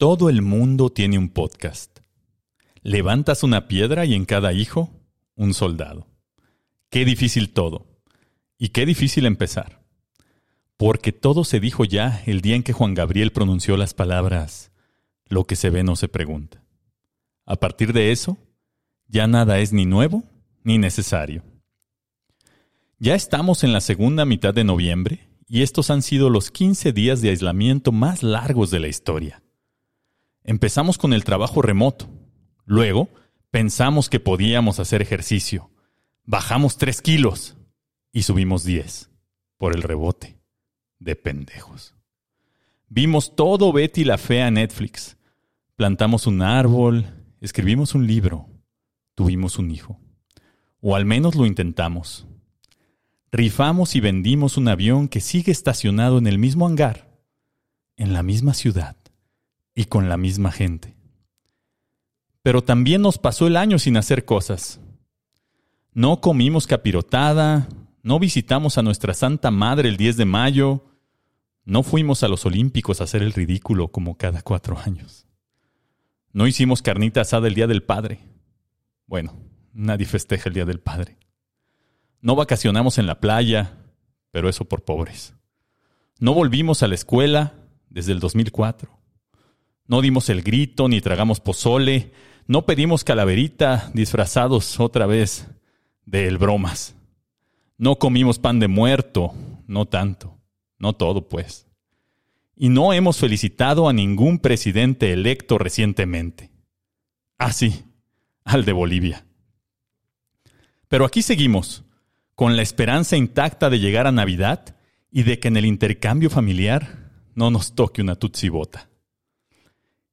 Todo el mundo tiene un podcast. Levantas una piedra y en cada hijo, un soldado. Qué difícil todo. Y qué difícil empezar. Porque todo se dijo ya el día en que Juan Gabriel pronunció las palabras, lo que se ve no se pregunta. A partir de eso, ya nada es ni nuevo ni necesario. Ya estamos en la segunda mitad de noviembre y estos han sido los 15 días de aislamiento más largos de la historia. Empezamos con el trabajo remoto. Luego, pensamos que podíamos hacer ejercicio. Bajamos tres kilos y subimos 10 por el rebote. De pendejos. Vimos todo Betty la Fea Netflix. Plantamos un árbol, escribimos un libro, tuvimos un hijo. O al menos lo intentamos. Rifamos y vendimos un avión que sigue estacionado en el mismo hangar, en la misma ciudad y con la misma gente. Pero también nos pasó el año sin hacer cosas. No comimos capirotada, no visitamos a nuestra Santa Madre el 10 de mayo, no fuimos a los Olímpicos a hacer el ridículo como cada cuatro años. No hicimos carnita asada el Día del Padre. Bueno, nadie festeja el Día del Padre. No vacacionamos en la playa, pero eso por pobres. No volvimos a la escuela desde el 2004. No dimos el grito, ni tragamos pozole, no pedimos calaverita disfrazados otra vez de el bromas. No comimos pan de muerto, no tanto, no todo pues. Y no hemos felicitado a ningún presidente electo recientemente. Ah, sí, al de Bolivia. Pero aquí seguimos, con la esperanza intacta de llegar a Navidad y de que en el intercambio familiar no nos toque una tutsibota.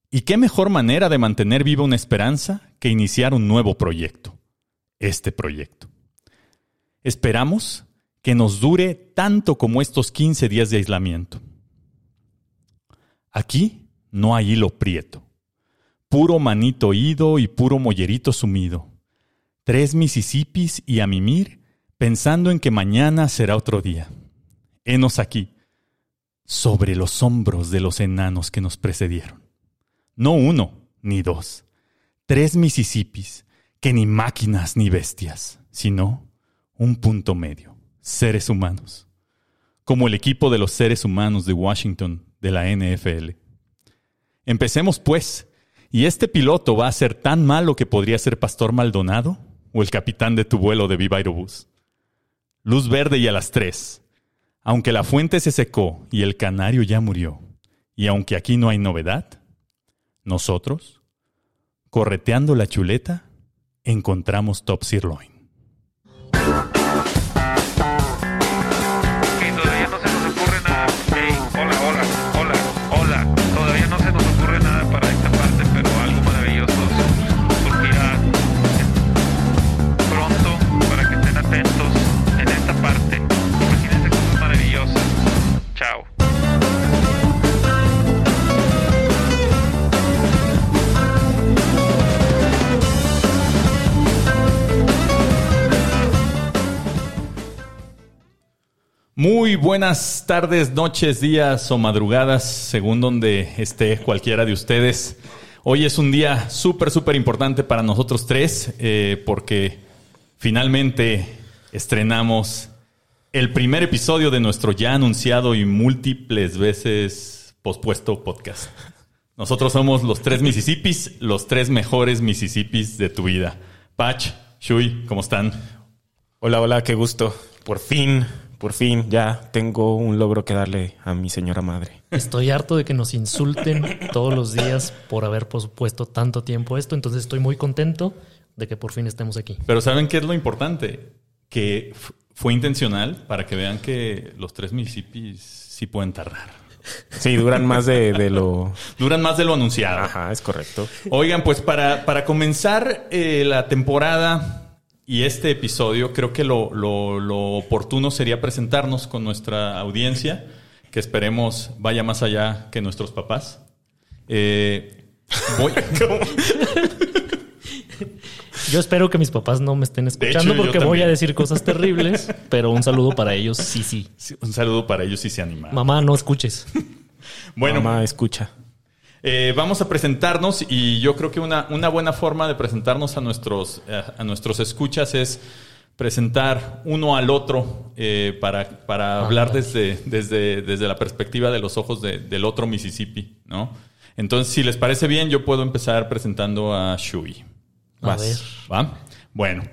¿Y qué mejor manera de mantener viva una esperanza que iniciar un nuevo proyecto? Este proyecto. Esperamos que nos dure tanto como estos 15 días de aislamiento. Aquí no hay hilo prieto. Puro manito ido y puro mollerito sumido. Tres Mississippis y a mimir pensando en que mañana será otro día. Henos aquí, sobre los hombros de los enanos que nos precedieron. No uno, ni dos. Tres Mississippis, que ni máquinas ni bestias, sino un punto medio, seres humanos. Como el equipo de los seres humanos de Washington de la NFL. Empecemos pues, y este piloto va a ser tan malo que podría ser Pastor Maldonado o el capitán de tu vuelo de Viva Aerobús. Luz verde y a las tres. Aunque la fuente se secó y el canario ya murió, y aunque aquí no hay novedad, nosotros, correteando la chuleta, encontramos Top Sirloin. Muy buenas tardes, noches, días o madrugadas, según donde esté cualquiera de ustedes. Hoy es un día súper, súper importante para nosotros tres, eh, porque finalmente estrenamos el primer episodio de nuestro ya anunciado y múltiples veces pospuesto podcast. Nosotros somos los tres Mississippis, los tres mejores Mississippis de tu vida. Patch, Shui, ¿cómo están? Hola, hola, qué gusto. Por fin por fin ya tengo un logro que darle a mi señora madre. Estoy harto de que nos insulten todos los días por haber pospuesto tanto tiempo esto, entonces estoy muy contento de que por fin estemos aquí. Pero ¿saben qué es lo importante? Que fue intencional para que vean que los tres municipios sí pueden tardar. Sí, duran más de, lo... Duran más de lo anunciado. Ajá, es correcto. Oigan, pues para, para comenzar eh, la temporada y este episodio creo que lo, oportuno sería presentarnos con nuestra audiencia, que esperemos vaya más allá que nuestros papás. Eh, yo espero que mis papás no me estén escuchando porque voy a decir cosas terribles, pero un saludo para ellos, sí, sí. un saludo para ellos si se animan. Mamá, no escuches. bueno, mamá, escucha. Eh, vamos a presentarnos y yo creo que una, una buena forma de presentarnos a nuestros, eh, a nuestros escuchas es presentar uno al otro eh, para, para hablar desde, desde, desde la perspectiva de los ojos de- del otro Mississippi, ¿no? Entonces, si les parece bien, yo puedo empezar presentando a Shui. A ver. ¿Va? Bueno,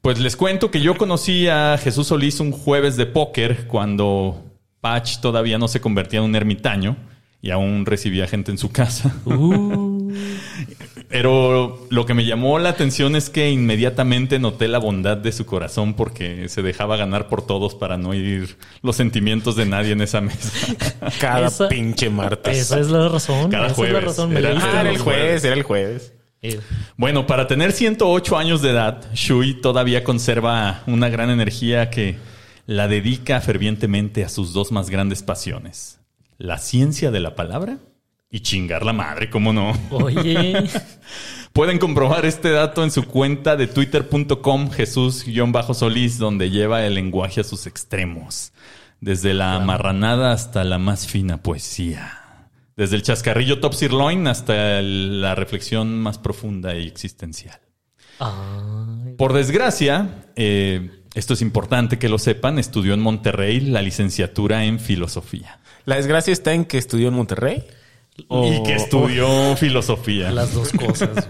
pues les cuento que yo conocí a Jesús Solís un jueves de póker cuando Patch todavía no se convertía en un ermitaño y aún recibía gente en su casa. Uh, Pero lo que me llamó la atención es que inmediatamente noté la bondad de su corazón porque se dejaba ganar por todos para no herir los sentimientos de nadie en esa mesa. Cada Esa- pinche martes. esa es la razón. Cada esa es la jueves. razón. Era- Ah, era el jueves, era el jueves. Eh, Bueno, para tener 108 años de edad, Shui todavía conserva una gran energía que la dedica fervientemente a sus dos más grandes pasiones. La ciencia de la palabra y chingar la madre, ¿cómo no? Oye, Pueden comprobar este dato en su cuenta de twitter.com Jesús-Solís, donde lleva el lenguaje a sus extremos. Desde la marranada hasta la más fina poesía. Desde el chascarrillo top sirloin hasta el- la reflexión más profunda y existencial. ay, Por desgracia, eh, esto es importante que lo sepan, estudió en Monterrey la licenciatura en filosofía. La desgracia está en que estudió en Monterrey. O- Y que estudió filosofía. las dos cosas.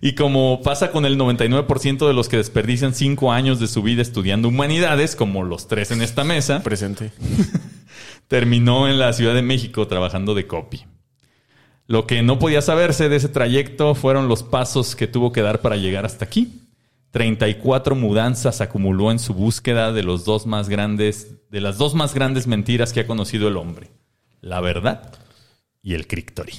Y como pasa con el 99% de los que desperdician cinco años de su vida estudiando humanidades, como los tres en esta mesa, Presente. terminó en la Ciudad de México trabajando de copy. Lo que no podía saberse de ese trayecto fueron los pasos que tuvo que dar para llegar hasta aquí. 34 mudanzas acumuló en su búsqueda de los dos más grandes, de las dos más grandes mentiras que ha conocido el hombre. La verdad y el crictorí.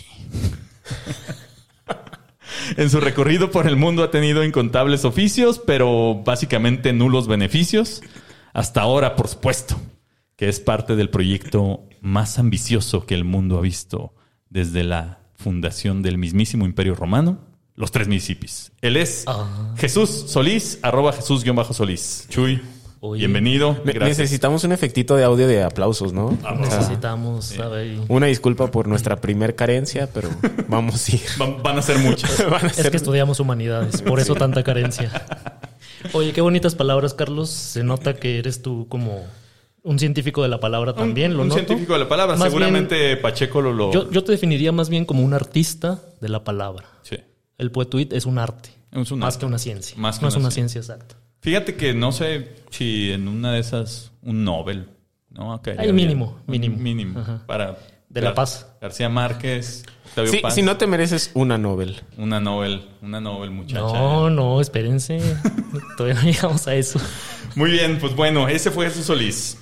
en su recorrido por el mundo ha tenido incontables oficios, pero básicamente nulos beneficios. Hasta ahora, por supuesto, que es parte del proyecto más ambicioso que el mundo ha visto desde la fundación del mismísimo Imperio Romano, los tres Mississippis. Él es Ah. Jesús Solís, arroba Jesús-Solís. Chuy, Oye. bienvenido. Gracias. Necesitamos un efectito de audio de aplausos, ¿no? Ah, O sea, Necesitamos, a ver, una disculpa por nuestra primer carencia, pero vamos a ir. Van, van a ser muchas. Van a Es ser- que estudiamos humanidades, por eso tanta carencia. Oye, qué bonitas palabras, Carlos. Se nota que eres tú como un científico de la palabra también, un, ¿lo un noto? científico de la palabra. Más Seguramente Pacheco lo... lo- Yo, yo te definiría más bien como un artista de la palabra. Sí. El poetuit es un arte, Es un más arte. que una ciencia. Más que no es una una ciencia exacta. Fíjate que no sé si en una de esas un Nobel, ¿no? Caería Hay mínimo, mínimo. Mínimo. Ajá. Para De La Paz. García Márquez, Sí, Paz. si no te mereces una Nobel. Una Nobel, una Nobel, muchacha. No, no, espérense. Todavía no llegamos a eso. Muy bien, pues bueno, ese fue Jesús Solís.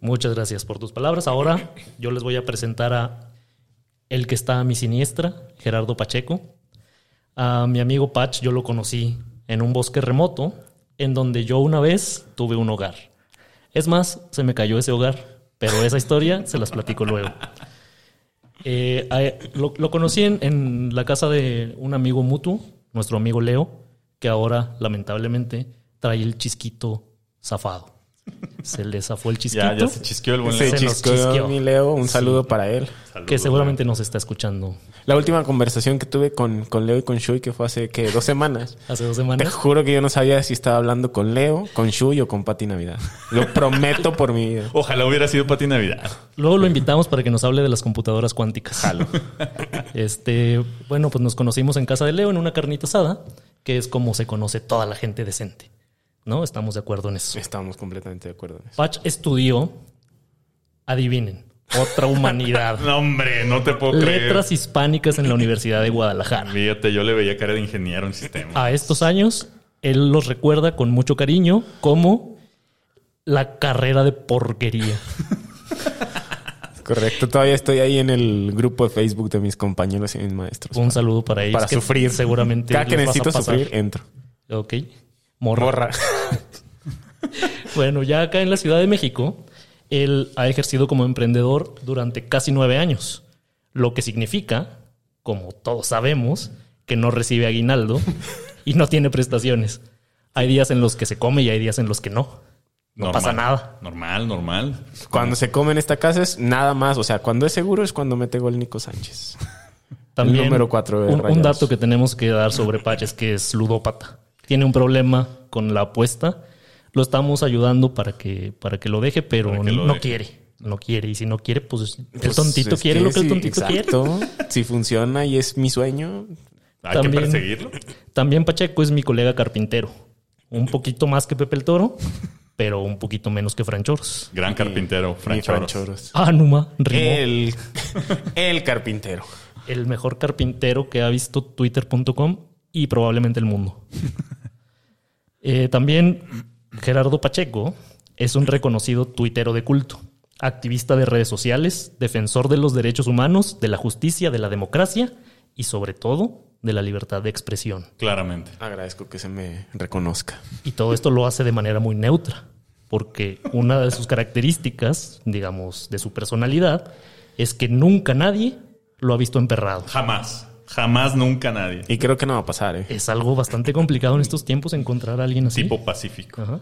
Muchas gracias por tus palabras. Ahora yo les voy a presentar a el que está a mi siniestra, Gerardo Pacheco. A mi amigo Pach yo lo conocí en un bosque remoto en donde yo una vez tuve un hogar. Es más, se me cayó ese hogar, pero esa historia se las platico luego. Eh, lo conocí en, en la casa de un amigo mutuo, nuestro amigo Leo, que ahora lamentablemente trae el chisquito zafado. Se le zafó el chisquito. Ya, ya se chisqueó el buen Se Leo. nos chisqueó mi Leo. Un saludo para él. Que seguramente nos está escuchando La última conversación que tuve con, con Leo y con Shui, que fue hace que dos semanas. hace dos Te semanas. juro que yo no sabía si estaba hablando con Leo, con Shui o con Pati Navidad. Lo prometo por mi vida. Ojalá hubiera sido Pati Navidad. Luego lo invitamos para que nos hable de las computadoras cuánticas. Jalo. Este, bueno, pues nos conocimos en casa de Leo en una carnita asada, que es como se conoce toda la gente decente. ¿No? Estamos de acuerdo en eso. Estamos completamente de acuerdo en eso. Patch estudió, adivinen, otra humanidad. No, hombre, no te puedo creer. Letras hispánicas en la Universidad de Guadalajara. Fíjate, yo le veía cara de ingeniero en sistema. A estos años, él los recuerda con mucho cariño como la carrera de porquería. Correcto. Todavía estoy ahí en el grupo de Facebook de mis compañeros y mis maestros. Un saludo para ellos. para que sufrir. Seguramente. Cada que necesito sufrir, entro. Ok. Morra. Morra. Bueno, ya acá en la Ciudad de México, él ha ejercido como emprendedor durante casi nueve años, lo que significa, como todos sabemos, que no recibe aguinaldo y no tiene prestaciones. Hay días en los que se come y hay días en los que no. No Normal. pasa nada. Normal, normal. Cuando se come en esta casa es nada más. O sea, cuando es seguro es cuando mete gol Nico Sánchez. También número cuatro de un, un dato que tenemos que dar sobre Patch es que es ludópata. Tiene un problema con la apuesta. Lo estamos ayudando para que, para que lo deje, pero que lo no deje. quiere. No quiere. Y si no quiere, pues el Pues, tontito quiere lo que el tontito quiere. exacto. Si funciona y es mi sueño, Hay que También- perseguirlo. También Pacheco es mi colega carpintero. Un poquito más que Pepe el Toro, pero un poquito menos que Franchoros. Gran carpintero, mi Fran Fran Choros. Choros. Ah. El, el carpintero. el mejor carpintero que ha visto twitter.com y probablemente el mundo. Eh, también Gerardo Pacheco es un reconocido tuitero de culto, activista de redes sociales, defensor de los derechos humanos, de la justicia, de la democracia y sobre todo de la libertad de expresión. Claramente. Agradezco que se me reconozca. Y todo esto lo hace de manera muy neutra, porque una de sus características, digamos, de su personalidad, es que nunca nadie lo ha visto emperrado. Jamás. Jamás, nunca nadie. Y creo que no va a pasar, ¿eh? Es algo bastante complicado en estos tiempos encontrar a alguien así. Tipo pacífico. Ajá.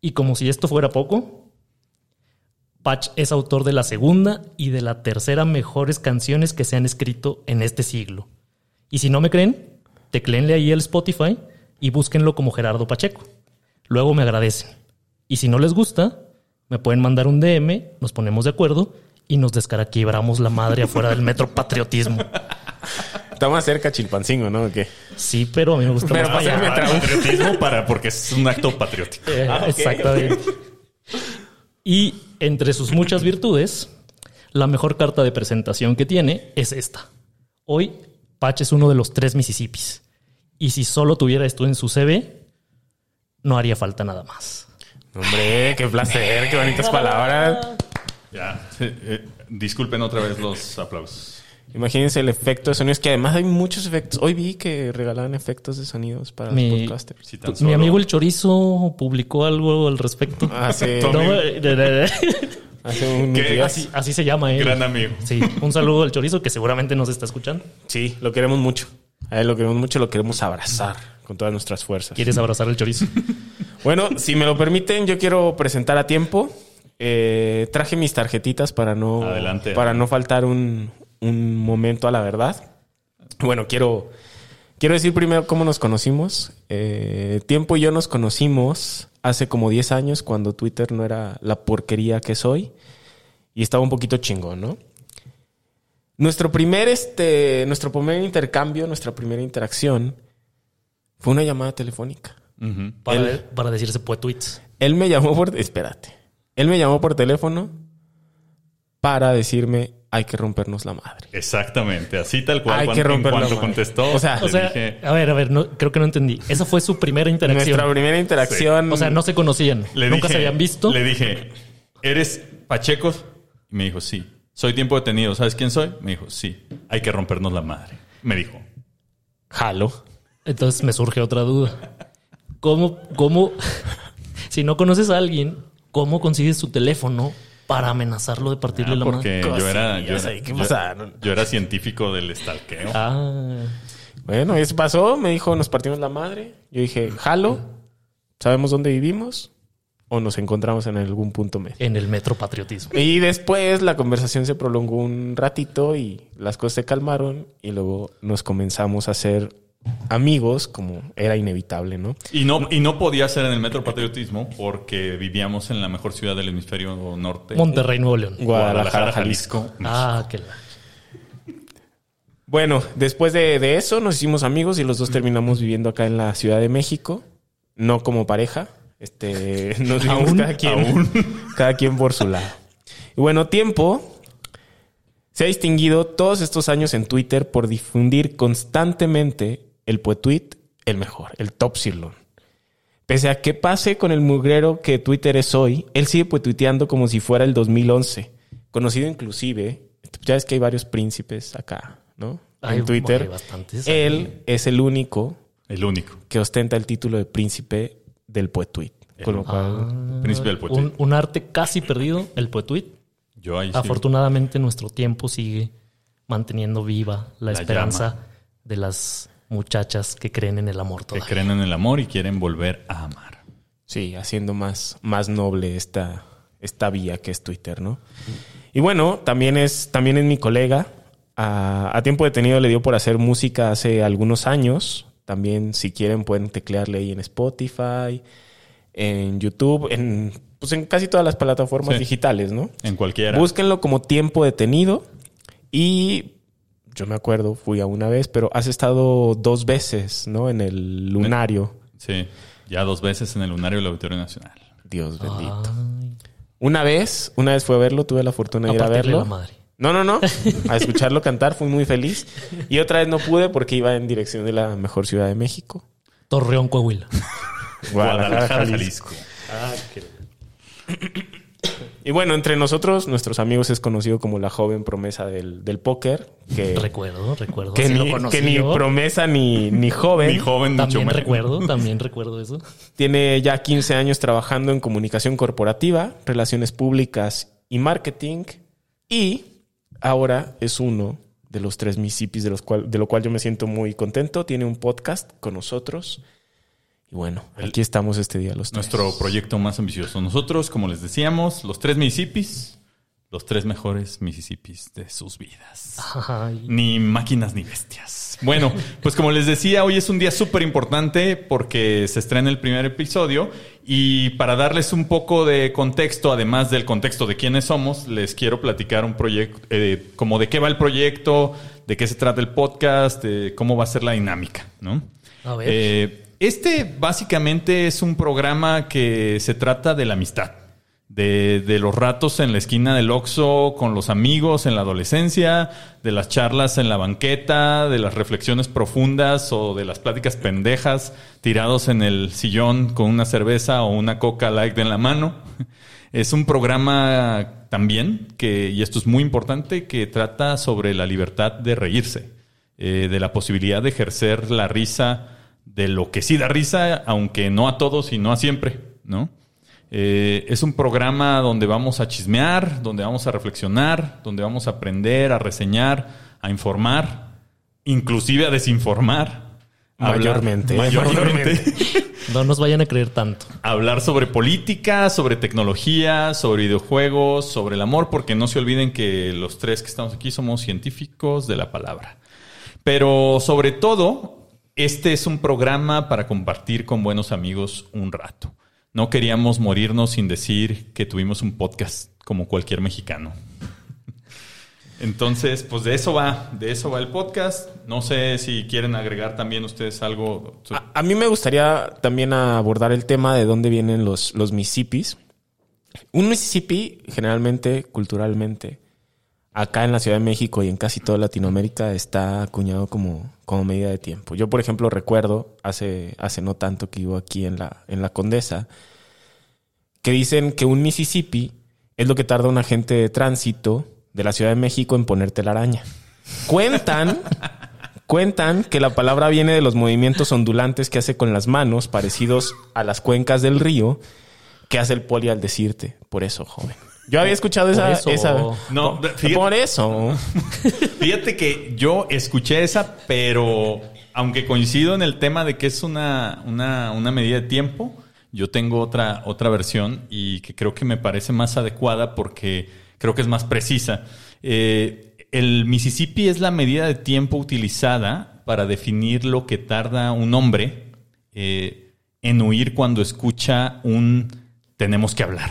Y como si esto fuera poco, Patch es autor de la segunda y de la tercera mejores canciones que se han escrito en este siglo. Y si no me creen, tecléenle ahí el Spotify y búsquenlo como Gerardo Pacheco. Luego me agradecen. Y si no les gusta, me pueden mandar un DM, nos ponemos de acuerdo y nos descaraquebramos la madre afuera del metro patriotismo. Está más cerca Chilpancingo, ¿no? ¿O qué? Sí, pero a mí me gusta Pero más Para patriotismo para, porque es un acto patriótico. Eh, Ah, Exactamente. Y entre sus muchas virtudes, la mejor carta de presentación que tiene es esta. Hoy, Patch es uno de los tres Mississippis. Y si solo tuviera esto en su CV, no haría falta nada más. Hombre, qué placer, qué bonitas palabras. Ya. Eh, eh, disculpen otra vez los aplausos. Imagínense el efecto de sonido. Es que además hay muchos efectos. Hoy vi que regalaban efectos de sonidos para Mi- los podcasters. Si tan Mi solo- amigo el Chorizo publicó algo al respecto. Hace, No, eh, de- hace un así, así se llama él. Gran amigo. Sí, un saludo al Chorizo que seguramente nos está escuchando. Sí, lo queremos mucho. A él lo queremos mucho, lo queremos abrazar con todas nuestras fuerzas. ¿Quieres abrazar al Chorizo? Bueno, si me lo permiten, yo quiero presentar a tiempo. Eh, traje mis tarjetitas para no, Adelante. para no faltar un, un momento a la verdad. Bueno, quiero, quiero decir primero cómo nos conocimos. Eh, tiempo y yo nos conocimos hace como 10 años cuando Twitter no era la porquería que soy y estaba un poquito chingón, ¿no? Nuestro primer, este, nuestro primer intercambio, nuestra primera interacción fue una llamada telefónica. Para, Él- de- para decirse tweets. Él me llamó por... Espérate. Él me llamó por teléfono para decirme hay que rompernos la madre. Exactamente, así tal cual. Hay cuando, que en romper la madre. contestó, O sea- le O sea, dije, a ver, a ver, no, creo que no entendí. Esa fue su primera interacción. Nuestra primera interacción... O sea, no se conocían. le Nunca dije- se habían visto. Le dije, ¿eres Pacheco? Y me dijo, sí. Soy tiempo detenido. ¿Sabes quién soy? Me dijo, sí. Hay que rompernos la madre. Me dijo. Jalo. Entonces me surge otra duda. ¿Cómo, cómo, si no conoces a alguien, cómo consigues su teléfono para amenazarlo de partirle Ah, la porque madre? yo era, yo era científico del estalqueo. Ah, Bueno, eso pasó. Me dijo, nos partimos la madre. Yo dije, jalo. ¿Sabemos dónde vivimos? ¿O nos encontramos en algún punto medio? en el metro patriotismo. Y después la conversación se prolongó un ratito y las cosas se calmaron y luego nos comenzamos a hacer amigos como era inevitable, ¿no? Y no, y no podía ser en el Metro Patriotismo porque vivíamos en la mejor ciudad del hemisferio norte. Monterrey, Nuevo León. Guadalajara, Jalisco. Ah, la... Bueno, después de, de eso nos hicimos amigos y los dos terminamos viviendo acá en la Ciudad de México, no como pareja. Este, nos vimos Aún, cada quien, cada quien por su lado. Y bueno, tiempo se ha distinguido todos estos años en Twitter por difundir constantemente el poetweet, el mejor, el top sirloin. Pese a que pase con el mugrero que Twitter es hoy, él sigue poetuiteando como si fuera el 2011. Conocido inclusive, ya ves que hay varios príncipes acá, ¿no? Hay- en Twitter. hay. Él es el único El único. que ostenta el título de príncipe del poetweet. Con lo cual, Príncipe del un, un arte casi perdido, el poetuit. Yo ahí sí. Afortunadamente nuestro tiempo sigue manteniendo viva la, La esperanza de las muchachas que creen en el amor que todavía. creen en el amor y quieren volver a amar. sí, haciendo más, más noble esta, esta vía que es Twitter, ¿no? Y bueno, también es, también es mi colega. A, a Tiempo Detenido le dio por hacer música hace algunos años. También, si quieren, pueden teclearle ahí en Spotify, en YouTube, en, pues en casi todas las plataformas Sí. digitales, ¿no? En cualquiera. Búsquenlo como Tiempo Detenido. Y yo me acuerdo, fui a una vez, pero has estado dos veces, ¿no? En el lunario. Sí, ya dos veces en el Lunario del Auditorio Nacional. Dios bendito. Ay, Una vez, una vez fue a verlo, tuve la fortuna de a ir a verlo. la madre. No, no, no. A escucharlo cantar, fui muy feliz. Y otra vez no pude porque iba en dirección de la mejor ciudad de México. Torreón, Coahuila. Guadalajara, Jalisco. Y bueno, entre nosotros, nuestros amigos es conocido como la joven promesa del, del póker. Que, Recuerdo, recuerdo. que, ni, que ni promesa ni, ni joven. Mi joven, mucho También menos. recuerdo, también recuerdo eso. Tiene ya 15 años trabajando en comunicación corporativa, relaciones públicas y marketing. Y ahora es uno de los tres Mississippis de, los cual, de lo cual yo me siento muy contento. Tiene un podcast con nosotros. Y bueno, aquí estamos este día los tres. Nuestro proyecto más ambicioso. Nosotros, como les decíamos, los tres Mississippis, los tres mejores Mississippis de sus vidas. Ay, Ni máquinas ni bestias. Bueno, pues como les decía, hoy es un día súper importante porque se estrena el primer episodio y para darles un poco de contexto, además del contexto de quiénes somos, les quiero platicar un proyecto, eh, como de qué va el proyecto, de qué se trata el podcast, de cómo va a ser la dinámica, ¿no? A ver. Eh, este básicamente es un programa que se trata de la amistad. De, de los ratos en la esquina del Oxxo con los amigos en la adolescencia, de las charlas en la banqueta, de las reflexiones profundas o de las pláticas pendejas tirados en el sillón con una cerveza o una coca light en la mano. Es un programa también que, y esto es muy importante, que trata sobre la libertad de reírse, eh, de la posibilidad de ejercer la risa de lo que sí da risa, aunque no a todos y no a siempre, ¿no? Eh, es un programa donde vamos a chismear, donde vamos a reflexionar, donde vamos a aprender, a reseñar, a informar, inclusive a desinformar. hablar- Mayormente, mayormente. no nos vayan a creer tanto. hablar sobre política, sobre tecnología, sobre videojuegos, sobre el amor, porque no se olviden que los tres que estamos aquí somos científicos de la palabra. Pero sobre todo, este es un programa para compartir con buenos amigos un rato. No queríamos morirnos sin decir que tuvimos un podcast como cualquier mexicano. Entonces, pues de eso va, de eso va el podcast. No sé si quieren agregar también ustedes algo. A, mí me gustaría también abordar el tema de dónde vienen los, los Mississippis. Un Mississippi, generalmente, culturalmente, acá en la Ciudad de México y en casi toda Latinoamérica, está acuñado como, como medida de tiempo. Yo, por ejemplo, recuerdo hace, hace no tanto que vivo aquí en la, en la Condesa, que dicen que un Mississippi es lo que tarda un agente de tránsito de la Ciudad de México en ponerte la araña. Cuentan, cuentan que la palabra viene de los movimientos ondulantes que hace con las manos, parecidos a las cuencas del río, que hace el poli al decirte. Por eso, joven. Yo había escuchado Por esa, eso. esa. No, fíjate- por eso. Fíjate que yo escuché esa, pero aunque coincido en el tema de que es una, una, una medida de tiempo, yo tengo otra, otra versión y que creo que me parece más adecuada porque creo que es más precisa. Eh, el Mississippi es la medida de tiempo utilizada para definir lo que tarda un hombre eh, en huir cuando escucha un tenemos que hablar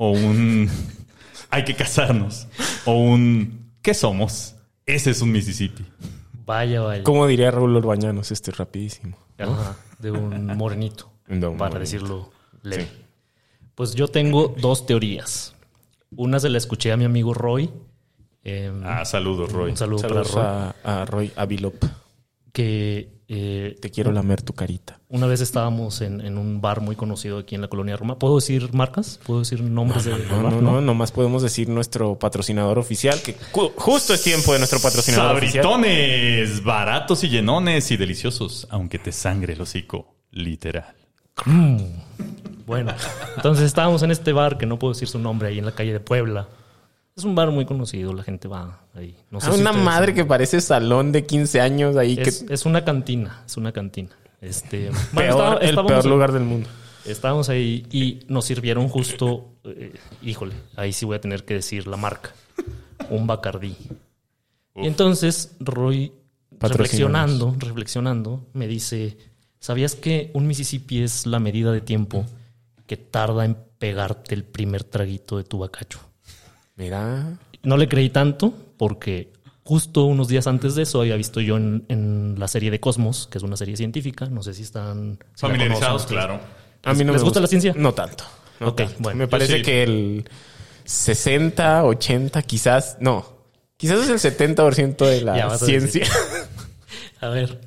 o un hay que casarnos o un ¿qué somos? Ese es un Mississippi. Vaya, vaya. Como diría Raúl Orbañanos, este rapidísimo. Ajá, de un morenito, De un para morenito. decirlo leve. Sí. Pues yo tengo dos teorías. Una se la escuché a mi amigo Roy. eh, Ah, saludos, Roy. un saludo Saludos para Roy. a, a Roy Avilop. Que eh, Te quiero lamer tu carita. una vez estábamos en, en un bar muy conocido aquí en la colonia Roma. ¿Puedo decir marcas? ¿Puedo decir nombres de No, bar? no, no, nomás podemos decir nuestro patrocinador oficial, que ju- justo es tiempo de nuestro patrocinador oficial. Sabritones, baratos y llenones y deliciosos, aunque te sangre el hocico, literal. Bueno, entonces estábamos en este bar que no puedo decir su nombre ahí en la calle de Puebla. Es un bar muy conocido, la gente va ahí. No sé Ah, si una madre que parece salón de 15 años ahí, es, que es una cantina, es una cantina. Este, bueno, peor, el peor lugar del mundo. Estábamos ahí y nos sirvieron justo, eh, híjole, ahí sí voy a tener que decir la marca. Un Bacardí. Y entonces Roy, reflexionando, reflexionando, me dice, ¿sabías que un Mississippi es la medida de tiempo que tarda en pegarte el primer traguito de tu bacacho? Mira. No le creí tanto porque justo unos días antes de eso había visto yo en, en la serie de Cosmos, que es una serie científica, no sé si están si Familiarizados, claro. A mí no ¿Les me gusta la ciencia? No tanto. no Ok, tanto. bueno, Me parece sí. que el 60, 80, quizás, no. Quizás es el 70% de Ya la a ciencia. A ver,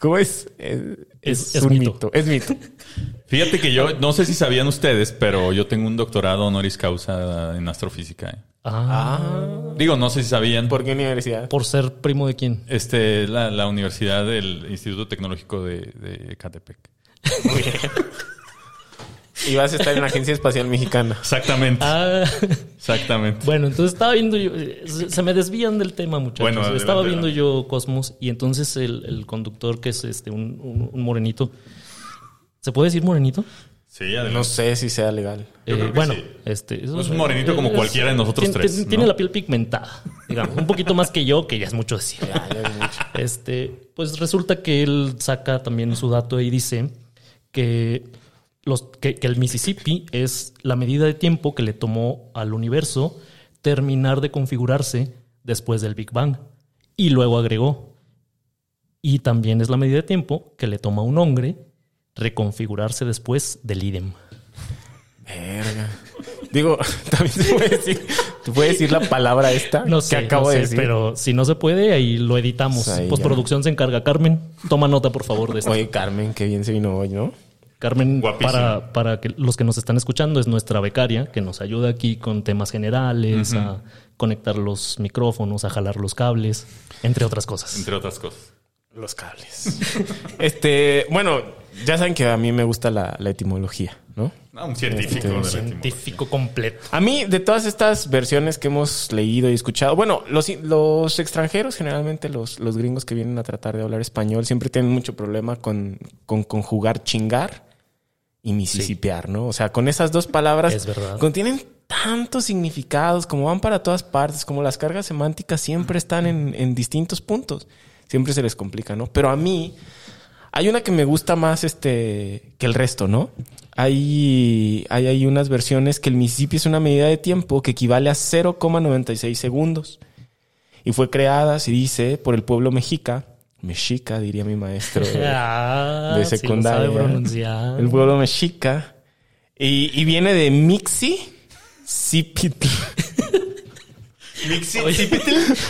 ¿Cómo es? Es, Es- es es un mito. mito. Es mito. Fíjate que yo, no sé si sabían ustedes, pero yo tengo un doctorado honoris causa en astrofísica. ¿eh? ah, Digo, no sé si sabían. ¿Por qué universidad? por ser primo de quién. Este, la, la Universidad del Instituto Tecnológico de, de Ecatepec. Y vas a estar en la Agencia Espacial Mexicana. Exactamente. Ah, Exactamente. bueno, entonces estaba viendo yo, se se me desvían del tema, muchachos. Bueno, adelante, estaba viendo adelante. yo Cosmos y entonces el, el conductor, que es este un, un- un morenito, ¿se puede decir morenito? Sí, adelante. No sé si sea legal. Eh, bueno, sí. este Es un morenito como cualquiera de nosotros tiene, tres, tiene- la piel pigmentada, digamos, un poquito más que yo, que ya es mucho decir. Ya, ya es mucho. Este, pues resulta que él saca también su dato y dice que, los, que, que el Mississippi es la medida de tiempo que le tomó al universo terminar de configurarse después del Big Bang. Y luego agregó, y también es la medida de tiempo que le toma a un hombre reconfigurarse después del idem. Verga. Digo, también se puede decir, ¿te puede decir la palabra esta No que sé, acabo no de sé, decir? pero si no se puede, ahí lo editamos. Pues ahí ya. Postproducción se encarga. Carmen, toma nota, por favor, de esto. Oye, Carmen, qué bien se vino hoy, ¿no? Carmen, Guapísima. para, para que los que nos están escuchando, es nuestra becaria que nos ayuda aquí con temas generales, a conectar los micrófonos, a jalar los cables, entre otras cosas. Entre otras cosas. Los cables. este, bueno, ya saben que a mí me gusta la, la etimología, ¿no? Ah, un científico Este, la Científico completo. A mí, de todas estas versiones que hemos leído y escuchado, bueno, los, los extranjeros, generalmente los, los gringos que vienen a tratar de hablar español, siempre tienen mucho problema con, con conjugar chingar y misisipear, ¿no? O sea, con esas dos palabras Es verdad. contienen tantos significados, como van para todas partes, como las cargas semánticas siempre están en, en distintos puntos. Siempre se les complica, ¿no? Pero a mí, hay una que me gusta más este que el resto, ¿no? Hay, hay, hay unas versiones que el Mississippi es una medida de tiempo que equivale a 0,96 segundos. Y fue creada, se dice, por el pueblo mexica. Mexica, diría mi maestro de, Ah, de sí lo secundaria. pronunciar. el pueblo mexica. Y, y viene de Mixi Cipitl.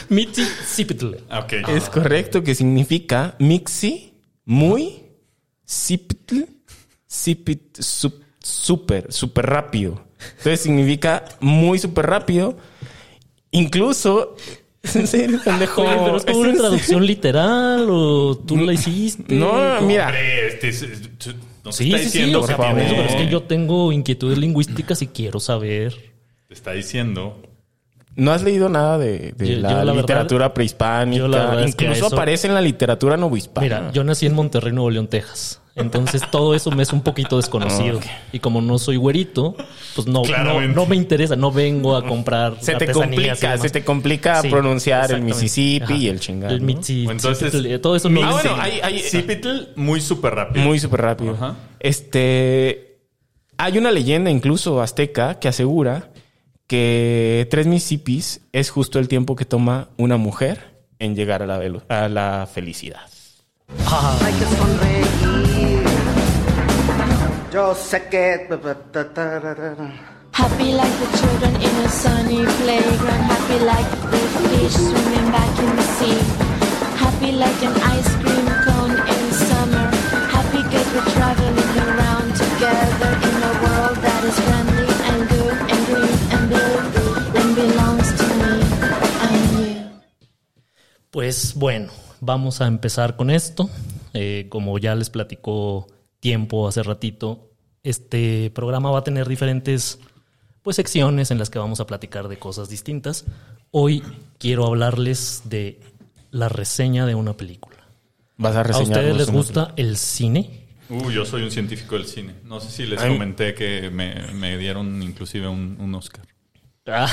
Mitzi Cipitl. Ah, Ok. Es correcto, que significa Mixi, muy, Cipitl, Cipit, sup- súper, súper rápido. Entonces significa muy súper rápido. Incluso, ¿es en serio, pendejo? Oye, pero es como ¿Es una traducción literal o tú la hiciste. No, mira. Hombre, este es- tú- no te Sí, está sí, sí, diciendo o sea, que por tiene- eso, pero es que yo tengo inquietudes lingüísticas y quiero saber. Te está diciendo. ¿No has leído nada de, de Yo- la, yo la verdad- literatura prehispánica? yo la verdad es que Incluso eso- aparece en la literatura novohispana. Mira, yo nací en Monterrey, Nuevo León, Texas. Entonces todo eso me es un poquito desconocido. Y como no soy güerito, pues no, no, me interesa, no vengo a comprar. se te complica, se te complica Sí, pronunciar el. Mississippi Ajá. y el chingado. El ¿no? Mitzi, Entonces, Cipitl, todo eso no Ah, bueno, hay, hay- Cipitl muy súper rápido. muy súper rápido. Ajá. Este, hay una leyenda incluso azteca que asegura que tres Mississippis es justo el tiempo que toma una mujer en llegar a la, a la felicidad. Ah, hay que sonreír. Yo sé que... Happy like the children in a sunny playground. Happy like the fish swimming back in the sea. Happy like an ice cream cone in summer. Happy cause we're traveling around together Pues bueno, vamos a empezar con esto. Eh, como ya les platicó tiempo hace ratito, este programa va a tener diferentes pues, secciones en las que vamos a platicar de cosas distintas. Hoy quiero hablarles de la reseña de una película. Vas a ¿A reseñarnos ustedes les gusta el cine? Uh, yo soy un científico del cine. No sé si les Ay. comenté que me, me dieron inclusive un, un Oscar. Ah,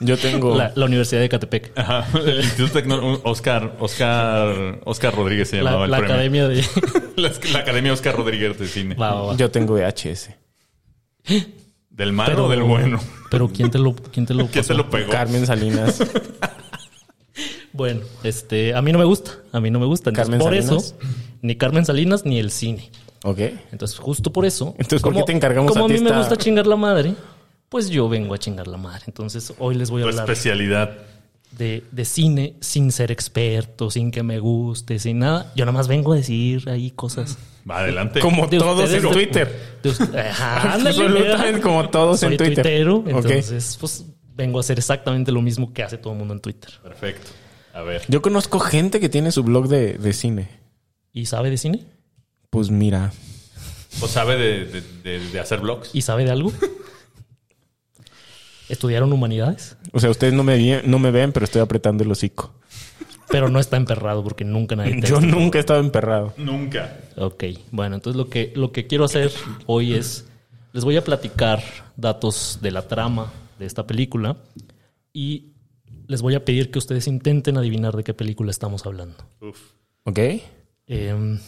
Yo tengo. la, la Universidad de Catepec. Ajá, el Instituto Oscar, Oscar, Oscar Rodríguez se llamaba La, el la premio. academia de... La, la Academia Oscar Rodríguez de Cine. Va, va, va. Yo tengo VHS. ¿Del malo Pero- o del bueno? Pero ¿quién te lo, quién te lo ¿Quién se lo pegó? Carmen Salinas. Bueno, este, a mí no me gusta. A mí no me gusta. Entonces, ¿Carmen por Salinas? eso, ni Carmen Salinas ni el cine. ok. Entonces, justo por eso. Entonces, ¿por qué te encargamos como a mí me gusta chingar la madre, pues yo vengo a chingar la madre. Entonces, hoy les voy a Tu hablar especialidad. de, de cine sin ser experto, sin que me guste, sin nada. Yo nada más vengo a decir ahí cosas. Va adelante. Como De todos ustedes, en de- Twitter. de Ajá, ándale, Absolutamente como todos Soy en Twitter. tuitero, Ok. entonces, pues vengo a hacer exactamente lo mismo que hace todo el mundo en Twitter. Perfecto. A ver. Yo conozco gente que tiene su blog de, de cine. ¿Y sabe de cine? Pues mira. ¿O sabe de, de- de- de hacer vlogs? ¿Y sabe de algo? ¿Estudiaron humanidades? O sea, ustedes no me, vi- no me ven, pero estoy apretando el hocico. Pero no está emperrado porque nunca nadie te Yo nunca he estado emperrado. Nunca. Ok, bueno, entonces lo que, lo que quiero hacer hoy es, les voy a platicar datos de la trama de esta película y les voy a pedir que ustedes intenten adivinar de qué película estamos hablando. Uf. ¿Ok? Eh,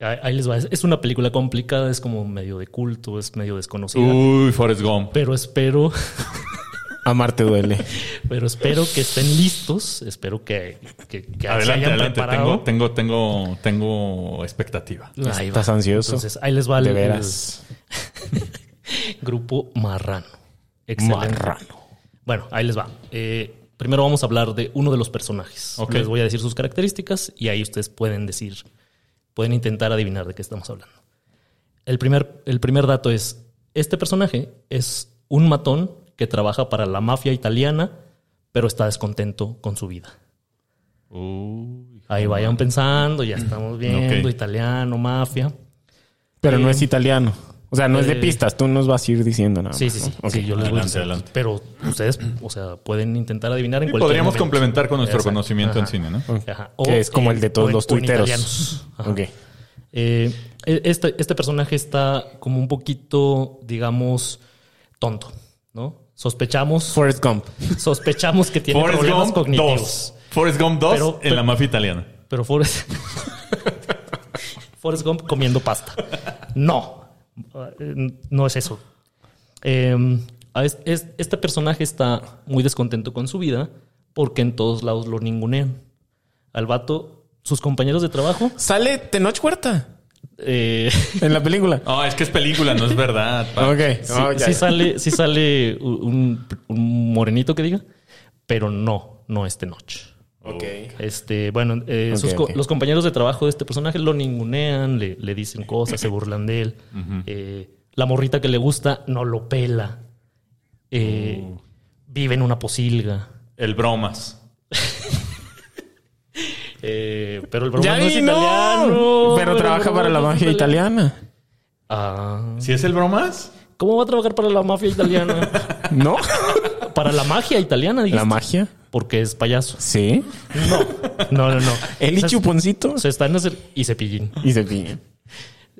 ahí les va. Es una película complicada, es como medio de culto, es medio desconocida. Uy, Forrest Gump. Pero espero, Amarte duele. pero espero que estén listos. Espero que, que, que se Adelante, hayan adelante. preparado. Tengo, tengo, tengo, tengo expectativa. Ahí va. ¿Estás ansioso? Entonces, ahí les va el, de veras. el grupo Marrano. Excelente. Marrano. Bueno, ahí les va. Eh, primero vamos a hablar de uno de los personajes. Les voy a decir sus características y ahí ustedes pueden decir, pueden intentar adivinar de qué estamos hablando. El primer, el primer dato es, este personaje es un matón que trabaja para la mafia italiana, pero está descontento con su vida. Uy. Ahí vayan pensando, ya estamos viendo, Ok. italiano, mafia. Pero no es italiano. O sea, no es de Eh, pistas. Tú nos vas a ir diciendo nada Sí, más, sí, ¿no? sí. Ok. Sí, yo les voy Adelante, diciendo. adelante. Pero ustedes, o sea, pueden intentar adivinar en Y cualquier podríamos momento. complementar con nuestro Exacto. conocimiento en cine, ¿no? Ajá. Que es como el de todos en- los tuiteros. Ok. Eh, este, este personaje está como un poquito, digamos, tonto, ¿no? Sospechamos, Forrest Gump. sospechamos que tiene Forrest problemas Gump cognitivos. 2. Forrest Gump 2 Pero- en pero- la mafia italiana. Pero Forrest. Forrest Gump comiendo pasta. No. No es eso. Eh, es- este personaje está muy descontento con su vida porque en todos lados lo ningunean. Al vato, sus compañeros de trabajo. Sale Tenoch Huerta eh, en la película. No, es que es película, no es verdad. pa. Ok. sí, Oh, sale, sí sale un, un morenito que diga, pero no, no este noche. Ok. Este, bueno, eh, sus los compañeros de trabajo de este personaje lo ningunean, le, le dicen cosas, se burlan de él. Eh, la morrita que le gusta no lo pela. Eh, Uh. Vive en una posilga. El bromas. Eh, pero el broma Ya no es vi, no. italiano. Pero el trabaja para la magia italiana. Ah, ¿Si es el bromas? ¿Cómo va a trabajar para la mafia italiana? ¿No? para la magia italiana, dijiste. ¿La magia? Porque es payaso. Sí. No, no, no. no. Él y Chuponcito. Se están hacer... Y Cepillín. Y Cepillín.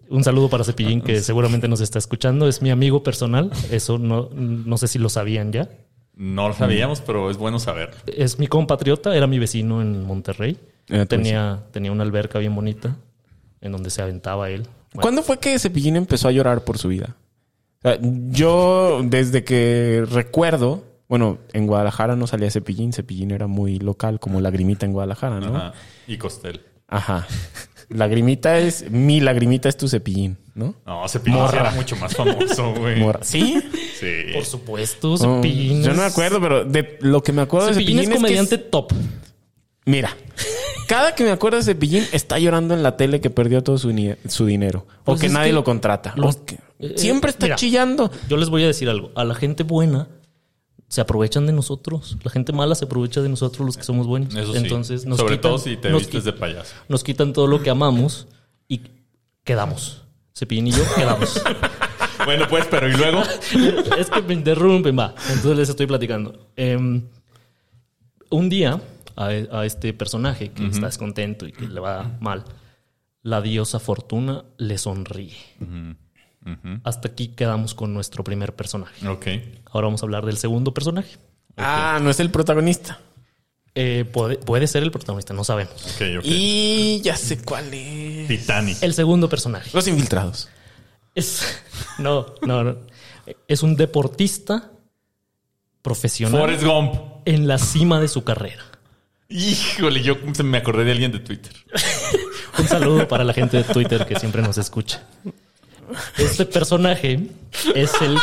Un saludo para Cepillín, que seguramente nos está escuchando. Es mi amigo personal. Eso no, no sé si lo sabían ya. No lo sabíamos, pero es bueno saber. Es mi compatriota, era mi vecino en Monterrey. Ah, tú Tenía, tenía una alberca bien bonita en donde se aventaba él. Bueno, ¿Cuándo fue que Cepillín empezó a llorar por su vida? O sea, yo, desde que recuerdo, bueno, en Guadalajara no salía Cepillín. Cepillín era muy local, como Lagrimita en Guadalajara, ¿no? Ajá. Y Costel. Ajá. Lagrimita es, mi lagrimita es tu Cepillín, ¿no? No, Cepillín era mucho más famoso, güey. ¿Sí? Sí. Por supuesto, Oh, Cepillín. yo no me acuerdo, pero de lo que me acuerdo de Cepillín Cepillín es es que comediante es- top. Mira, cada que me acuerdo de Cepillín está llorando en la tele que perdió todo su, dinero. Pues o que es nadie que lo contrata. los- o que- eh, siempre está mira. chillando. Yo les voy a decir algo. A la gente buena se aprovechan de nosotros. La gente mala se aprovecha de nosotros los que somos buenos. Eso sí. Entonces nos Sobre quitan- todo si te nos vistes de payaso. Nos quitan todo lo que amamos y quedamos. Cepillín y yo quedamos. Bueno, pues, pero ¿y luego? es que me interrumpen, va. Entonces les estoy platicando. Em, un día a, a este personaje que está descontento y que le va mal, la diosa Fortuna le sonríe. Hasta aquí quedamos con nuestro primer personaje. Ok. Ahora vamos a hablar del segundo personaje. Ah, no es el protagonista. Eh, puede, puede ser el protagonista, no sabemos. Ok, ok. Y ya sé cuál es. Titanic. El segundo personaje Los infiltrados. es. No, no, no. Es un deportista profesional Forrest Gump. en la cima de su carrera. Híjole, yo me acordé de alguien de Twitter. Un saludo para la gente de Twitter que siempre nos escucha. Este personaje es el.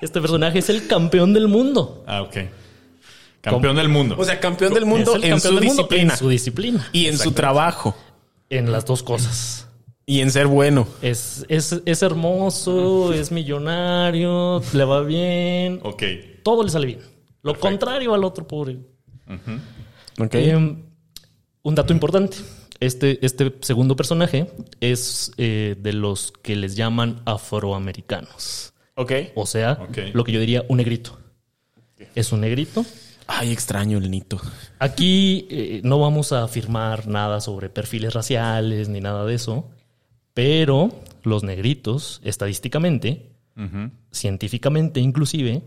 Este personaje es el campeón del mundo. Ah, ok. Campeón del mundo. O sea, campeón del mundo en campeón su del mundo. En su disciplina. Y en su trabajo. En las dos cosas. Y en ser bueno. Es, es, es hermoso, es millonario, le va bien. ok. Todo le sale bien. Lo contrario al otro pobre. Eh, un dato importante. Este, este segundo personaje es eh, de los que les llaman afroamericanos. ok. O sea, lo que yo diría un negrito. Es un negrito. Ay, extraño el nito. Aquí eh, no vamos a afirmar nada sobre perfiles raciales ni nada de eso, pero los negritos, estadísticamente, científicamente inclusive,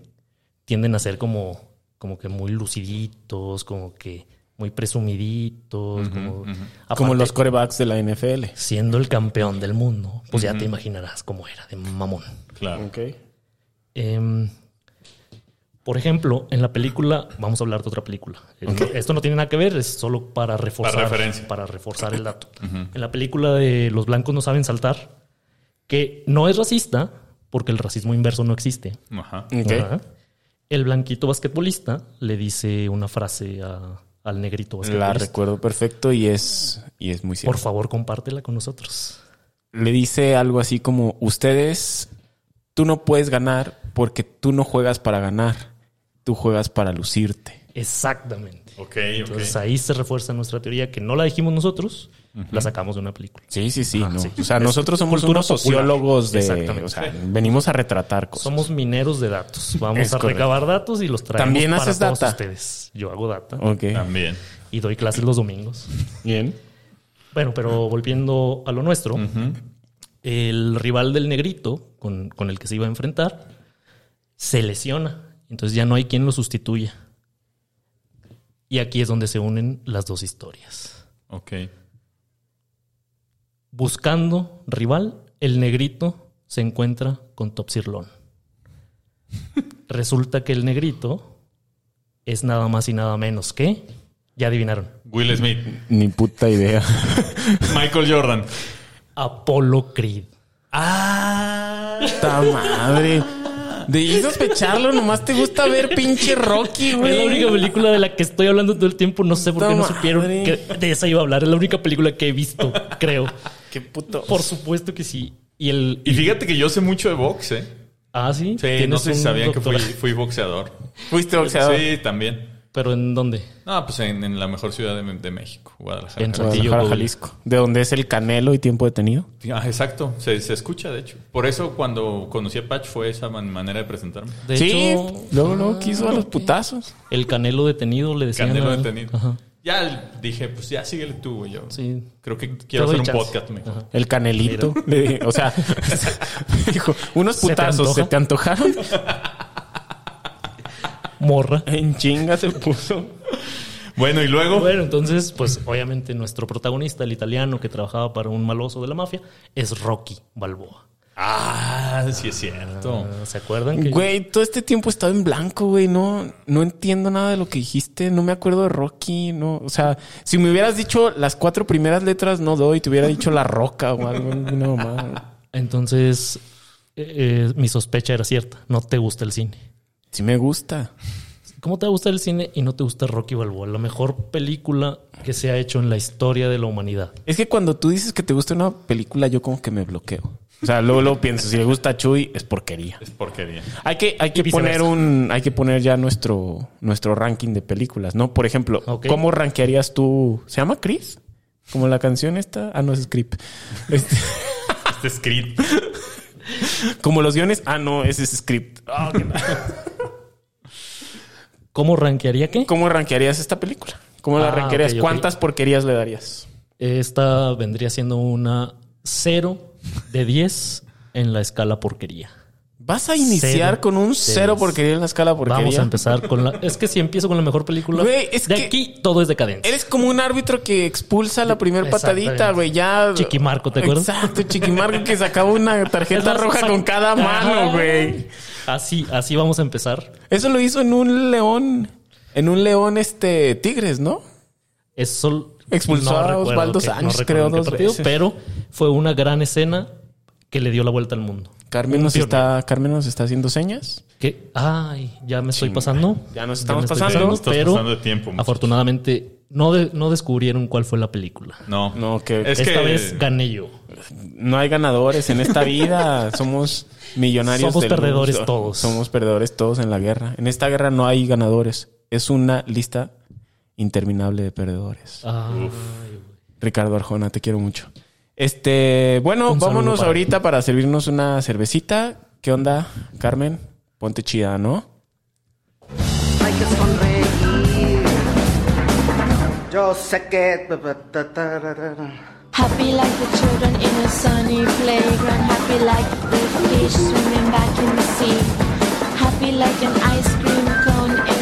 tienden a ser como, como que muy luciditos, como que muy presumiditos, como, Como aparte, los corebacks de la NFL. siendo el campeón del mundo, pues ya te imaginarás cómo era, de mamón. Claro. Ok. Em, por ejemplo, en la película, vamos a hablar de otra película. Esto no tiene nada que ver, es solo para reforzar, Para referencia. para reforzar el dato. En la película de Los blancos no saben saltar, que no es racista, porque el racismo inverso no existe. Ajá. Ok. Ajá. El blanquito basquetbolista le dice una frase a- al negrito La basquetbolista. recuerdo perfecto y es, y es muy cierto. Por favor, compártela con nosotros. Le dice algo así como, ustedes, tú no puedes ganar porque tú no juegas para ganar, tú juegas para lucirte. Exactamente. Ok, ok. Entonces ahí se refuerza nuestra teoría que no la dijimos nosotros, la sacamos de una película. Sí, sí, sí. no. sí. O sea, nosotros somos unos sociólogos de... Exactamente. O sea, venimos a retratar cosas. Somos mineros de datos. Vamos Es a correcto. recabar datos y los traemos ¿También para haces todos data? ustedes. Yo hago data Ok. También. y doy clases los domingos. Bien. Bueno, pero volviendo a lo nuestro, el rival del negrito con, con el que se iba a enfrentar se lesiona. Entonces ya no hay quien lo sustituya. Y aquí es donde se unen las dos historias. Ok. Buscando rival, el negrito se encuentra con Topsirlón. Resulta que el negrito es nada más y nada menos que. Ya adivinaron. Will Smith. Ni puta idea. Michael Jordan. Apolo Creed. Ah. ¡Ta madre! De sospecharlo, nomás te gusta ver pinche Rocky, güey. Es la única película de la que estoy hablando todo el tiempo. No sé por qué no supieron que de esa iba a hablar. Es la única película que he visto, creo. Qué puto. Por supuesto que sí. Y el. Y fíjate que yo sé mucho de box, ¿eh? ah, sí. Sí, no ¿Tienes sé si sabían que fui, boxeador. Fuiste boxeador. Sí, también. Pero ¿en dónde? No, pues en, en la mejor ciudad de, de México, Guadalajara. En Guadalajara. Jalisco. De donde es el canelo y tiempo detenido. Ah, exacto. Se, se escucha, de hecho. Por eso cuando conocí a Patch fue esa man- manera de presentarme. De sí, hecho, luego, luego quiso a los putazos. el canelo detenido le decían. Canelo a- detenido. Ajá. Ya dije, pues ya síguele tú, güey. Yo Sí. creo que quiero hacer un chance. podcast mejor. Ajá. El canelito. Le o sea, dijo, unos ¿Se te putazos? ¿se te antojaron? Morra. En chinga se puso. Bueno, y luego. Bueno, entonces, pues obviamente nuestro protagonista, el italiano que trabajaba para un maloso de la mafia, es Rocky Balboa. Ah, sí es cierto. Ah, ¿Se acuerdan? Que Güey, todo este tiempo he estado en blanco, güey. No, no entiendo nada de lo que dijiste. No me acuerdo de Rocky. No, o sea, si me hubieras dicho las cuatro primeras letras, no doy. Te hubiera dicho la roca o algo. No, mamá. Entonces, eh, eh, mi sospecha era cierta. No te gusta el cine. Sí me gusta. ¿Cómo te gusta el cine y no te gusta Rocky Balboa? La mejor película que se ha hecho en la historia de la humanidad. Es que cuando tú dices que te gusta una película, yo como que me bloqueo. O sea, luego, luego pienso, si le gusta a Chuy, es porquería. Es porquería. Hay que, hay que poner un, hay que poner ya nuestro, nuestro ranking de películas, ¿no? Por ejemplo. ¿cómo rankearías tú? ¿Se llama Chris? Como la canción esta. Ah, no es script. Este, Este script. como los guiones. Ah, no, ese es script. Ah, qué. ¿Cómo rankearía qué? ¿Cómo rankearías esta película? ¿Cómo la Ah, rankearías? ¿Cuántas porquerías le darías? Esta vendría siendo una 0 de 10 en la escala porquería. ¿Vas a iniciar Cero con un cero porquería en la escala porquería? Vamos a empezar con la. Es que si empiezo con la mejor película. Güey, es de que- aquí todo es decadencia. Eres como un árbitro que expulsa la primer patadita, güey. Ya. Chiquimarco, ¿te acuerdas? Exacto, Chiquimarco que sacaba una tarjeta Es roja con cada mano, güey. Así, así vamos a empezar. Eso lo hizo en un león. En un león, este, Tigres, ¿no? Eso Expulsó a recuerdo Osvaldo Sánchez, creo, dos partido, veces. Pero fue una gran escena que le dio la vuelta al mundo. Carmen nos está, Carmen nos está haciendo señas. Que, ay, ya me estoy pasando. Ya nos estamos estoy pasando. Estás pero pasando de tiempo, afortunadamente no, de- no descubrieron cuál fue la película. No. No, que- es Esta que vez gané yo. No hay ganadores en esta vida. Somos millonarios. Somos del perdedores mundo. todos. Somos perdedores todos en la guerra. En esta guerra no hay ganadores. Es una lista interminable de perdedores. Ay, Ricardo Arjona, te quiero mucho. Este, bueno, Un vámonos para ahorita para servirnos una cervecita. ¿Qué onda, Carmen? Ponte chida, ¿no? hay que sonreír. Yo sé que... Happy like the children in a sunny playground. Happy like the fish swimming back in the sea. Happy like an ice cream cone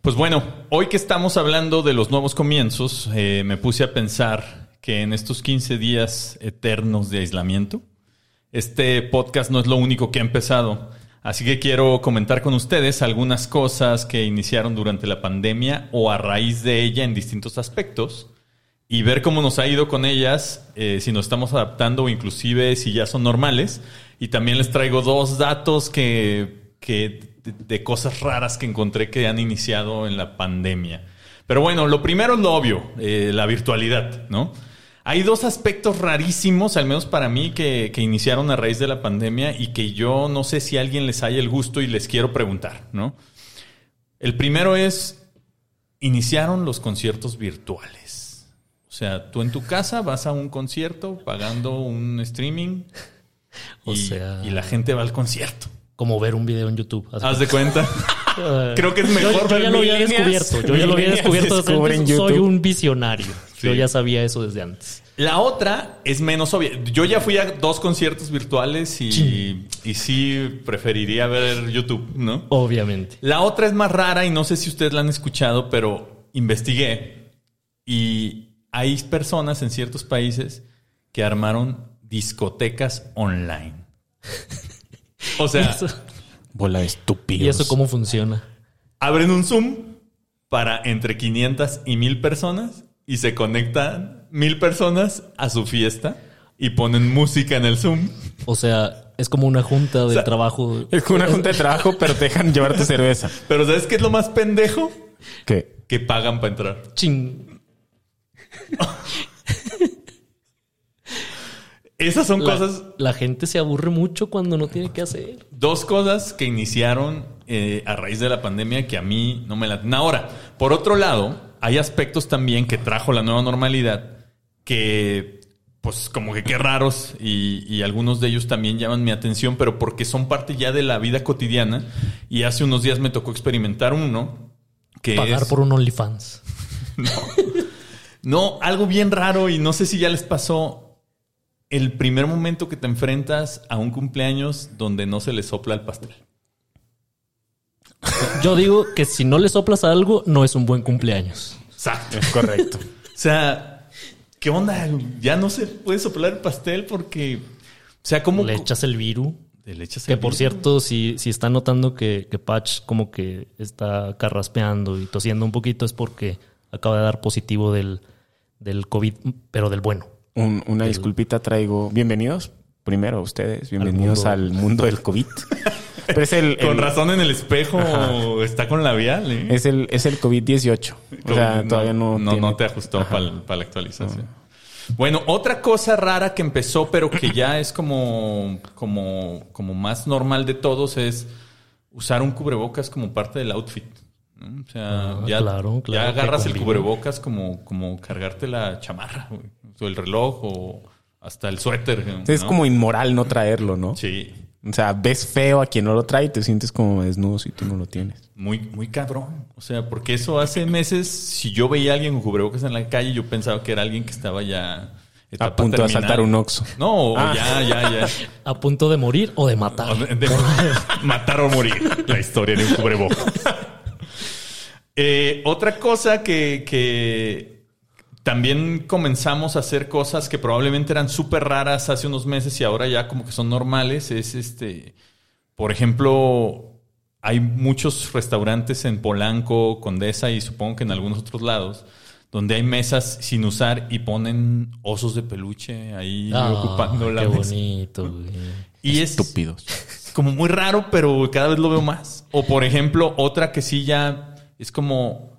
Pues bueno, hoy que estamos hablando de los nuevos comienzos, eh, me puse a pensar que en estos 15 días eternos de aislamiento, este podcast no es lo único que ha empezado. Así que quiero comentar con ustedes algunas cosas que iniciaron durante la pandemia o a raíz de ella en distintos aspectos y ver cómo nos ha ido con ellas, eh, si nos estamos adaptando o inclusive si ya son normales. Y también les traigo dos datos que, que de, cosas raras que encontré que han iniciado en la pandemia. Pero bueno, lo primero es lo obvio, eh, la virtualidad, ¿no? Hay dos aspectos rarísimos, al menos para mí, que, que iniciaron a raíz de la pandemia y que yo no sé si alguien les haya el gusto y les quiero preguntar, ¿no? El primero es, iniciaron los conciertos virtuales. O sea, tú en tu casa vas a un concierto pagando un streaming O y, sea- y la gente va al concierto. como ver un video en YouTube. Haz de ¿Haz de cuenta? Creo que es yo- mejor Yo, ver ya lo había descubierto. Yo ya lo había descubierto desde antes. Soy un visionario. Yo Sí. ya sabía eso desde antes. La otra es menos obvia. Yo ya fui a dos conciertos virtuales y, y sí preferiría ver YouTube, ¿no? Obviamente. La otra es más rara y no sé si ustedes la han escuchado, pero investigué y hay personas en ciertos países que armaron discotecas online. O sea, Eso- Bola de estúpidos. ¿Y eso cómo funciona? abren un Zoom para entre 500 y 1000 personas y se conectan 1000 personas a su fiesta y ponen música en el Zoom. O sea, es como una junta de sea, trabajo. Es como una junta de trabajo, pero te dejan llevarte cerveza. Pero ¿sabes qué es lo más pendejo? ¿Qué? Que pagan para entrar. Ching. Esas son La, cosas, la gente se aburre mucho cuando no tiene que hacer. dos cosas que iniciaron eh, a raíz de la pandemia que a mí no me la... Ahora, por otro lado, hay aspectos también que trajo la nueva normalidad que, pues como que qué raros y, y algunos de ellos también llaman mi atención, pero porque son parte ya de la vida cotidiana y hace unos días me tocó experimentar uno que Pagar es... por un OnlyFans. No, algo bien raro y no sé si ya les pasó el primer momento que te enfrentas a un cumpleaños donde no se le sopla el pastel. Yo digo que si no le soplas a algo, no es un buen cumpleaños. Exacto. Es correcto. O sea, ¿qué onda? Ya no se puede soplar el pastel porque, o sea, ¿cómo Le echas el virus. Le echas Que el por virus? cierto, si, si está notando que, que Patch como que está carraspeando y tosiendo un poquito, es porque acaba de dar positivo del, del COVID, pero del bueno. Un- una disculpita traigo. Bienvenidos, primero ustedes, bienvenidos mundo. al mundo, del COVID. Pero es el, Con el- razón en el espejo está con labial. ¿eh? es el, es el COVID-18. O sea, todavía no. no, tiene- no te ajustó para la actualización. Bueno, otra cosa rara que empezó, pero que ya es como, como, como más normal de todos, es usar un cubrebocas como parte del outfit. ¿No? O sea, Ah, ya, claro, claro, ya agarras el cubrebocas como, como cargarte la chamarra, güey, o el reloj, o hasta el suéter. Es como inmoral no traerlo, ¿no? Sí. O sea, ves feo a quien no lo trae y te sientes como desnudo si tú no lo tienes. Muy, muy cabrón. O sea, porque eso hace meses, si yo veía a alguien con cubrebocas en la calle, yo pensaba que era alguien que estaba ya... A punto de asaltar un Oxxo. No, o Ah. ya, ya, ya. A punto de morir o de matar. De- de matar o morir. La historia de un cubrebocas. Eh, otra cosa que, que también comenzamos a hacer cosas que probablemente eran súper raras hace unos meses y ahora ya como que son normales es este, por ejemplo, hay muchos restaurantes en Polanco, Condesa y supongo que en algunos otros lados donde hay mesas sin usar y ponen osos de peluche ahí Ah, ocupando la qué mesa. bonito, güey. Y es Estúpidos. como muy raro, pero cada vez lo veo más. O por ejemplo, otra que sí ya es como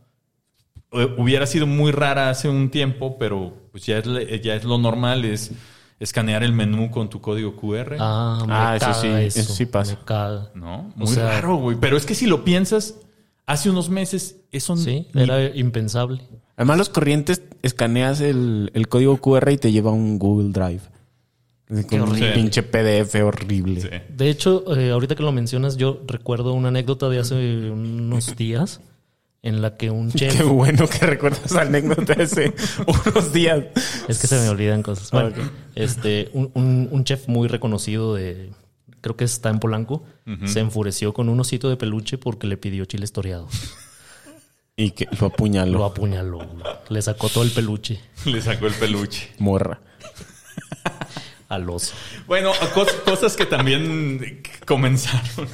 eh, hubiera sido muy rara hace un tiempo, pero pues ya es, ya es lo normal, es escanear el menú con tu código QR. Ah, me Ah, eso sí, eso. eso sí pasa. ¿No? O Muy sea- raro, güey. Pero es que si lo piensas, hace unos meses eso Sí, ni- era impensable. Además, los corrientes escaneas el, el código QR y te lleva a un Google Drive. Con un pinche PDF horrible. Sí. De hecho, eh, ahorita que lo mencionas, yo recuerdo una anécdota de hace unos días en la que un chef... Qué bueno que recuerdas la anécdota de hace unos días. Es que se me olvidan cosas. Bueno, este, un, un- un chef muy reconocido de, creo que está en Polanco, se enfureció con un osito de peluche porque le pidió chiles toreados. Y que lo apuñaló. Lo apuñaló. Le sacó todo el peluche le sacó el peluche. Morra. Al oso. Bueno, cos- cosas que también comenzaron.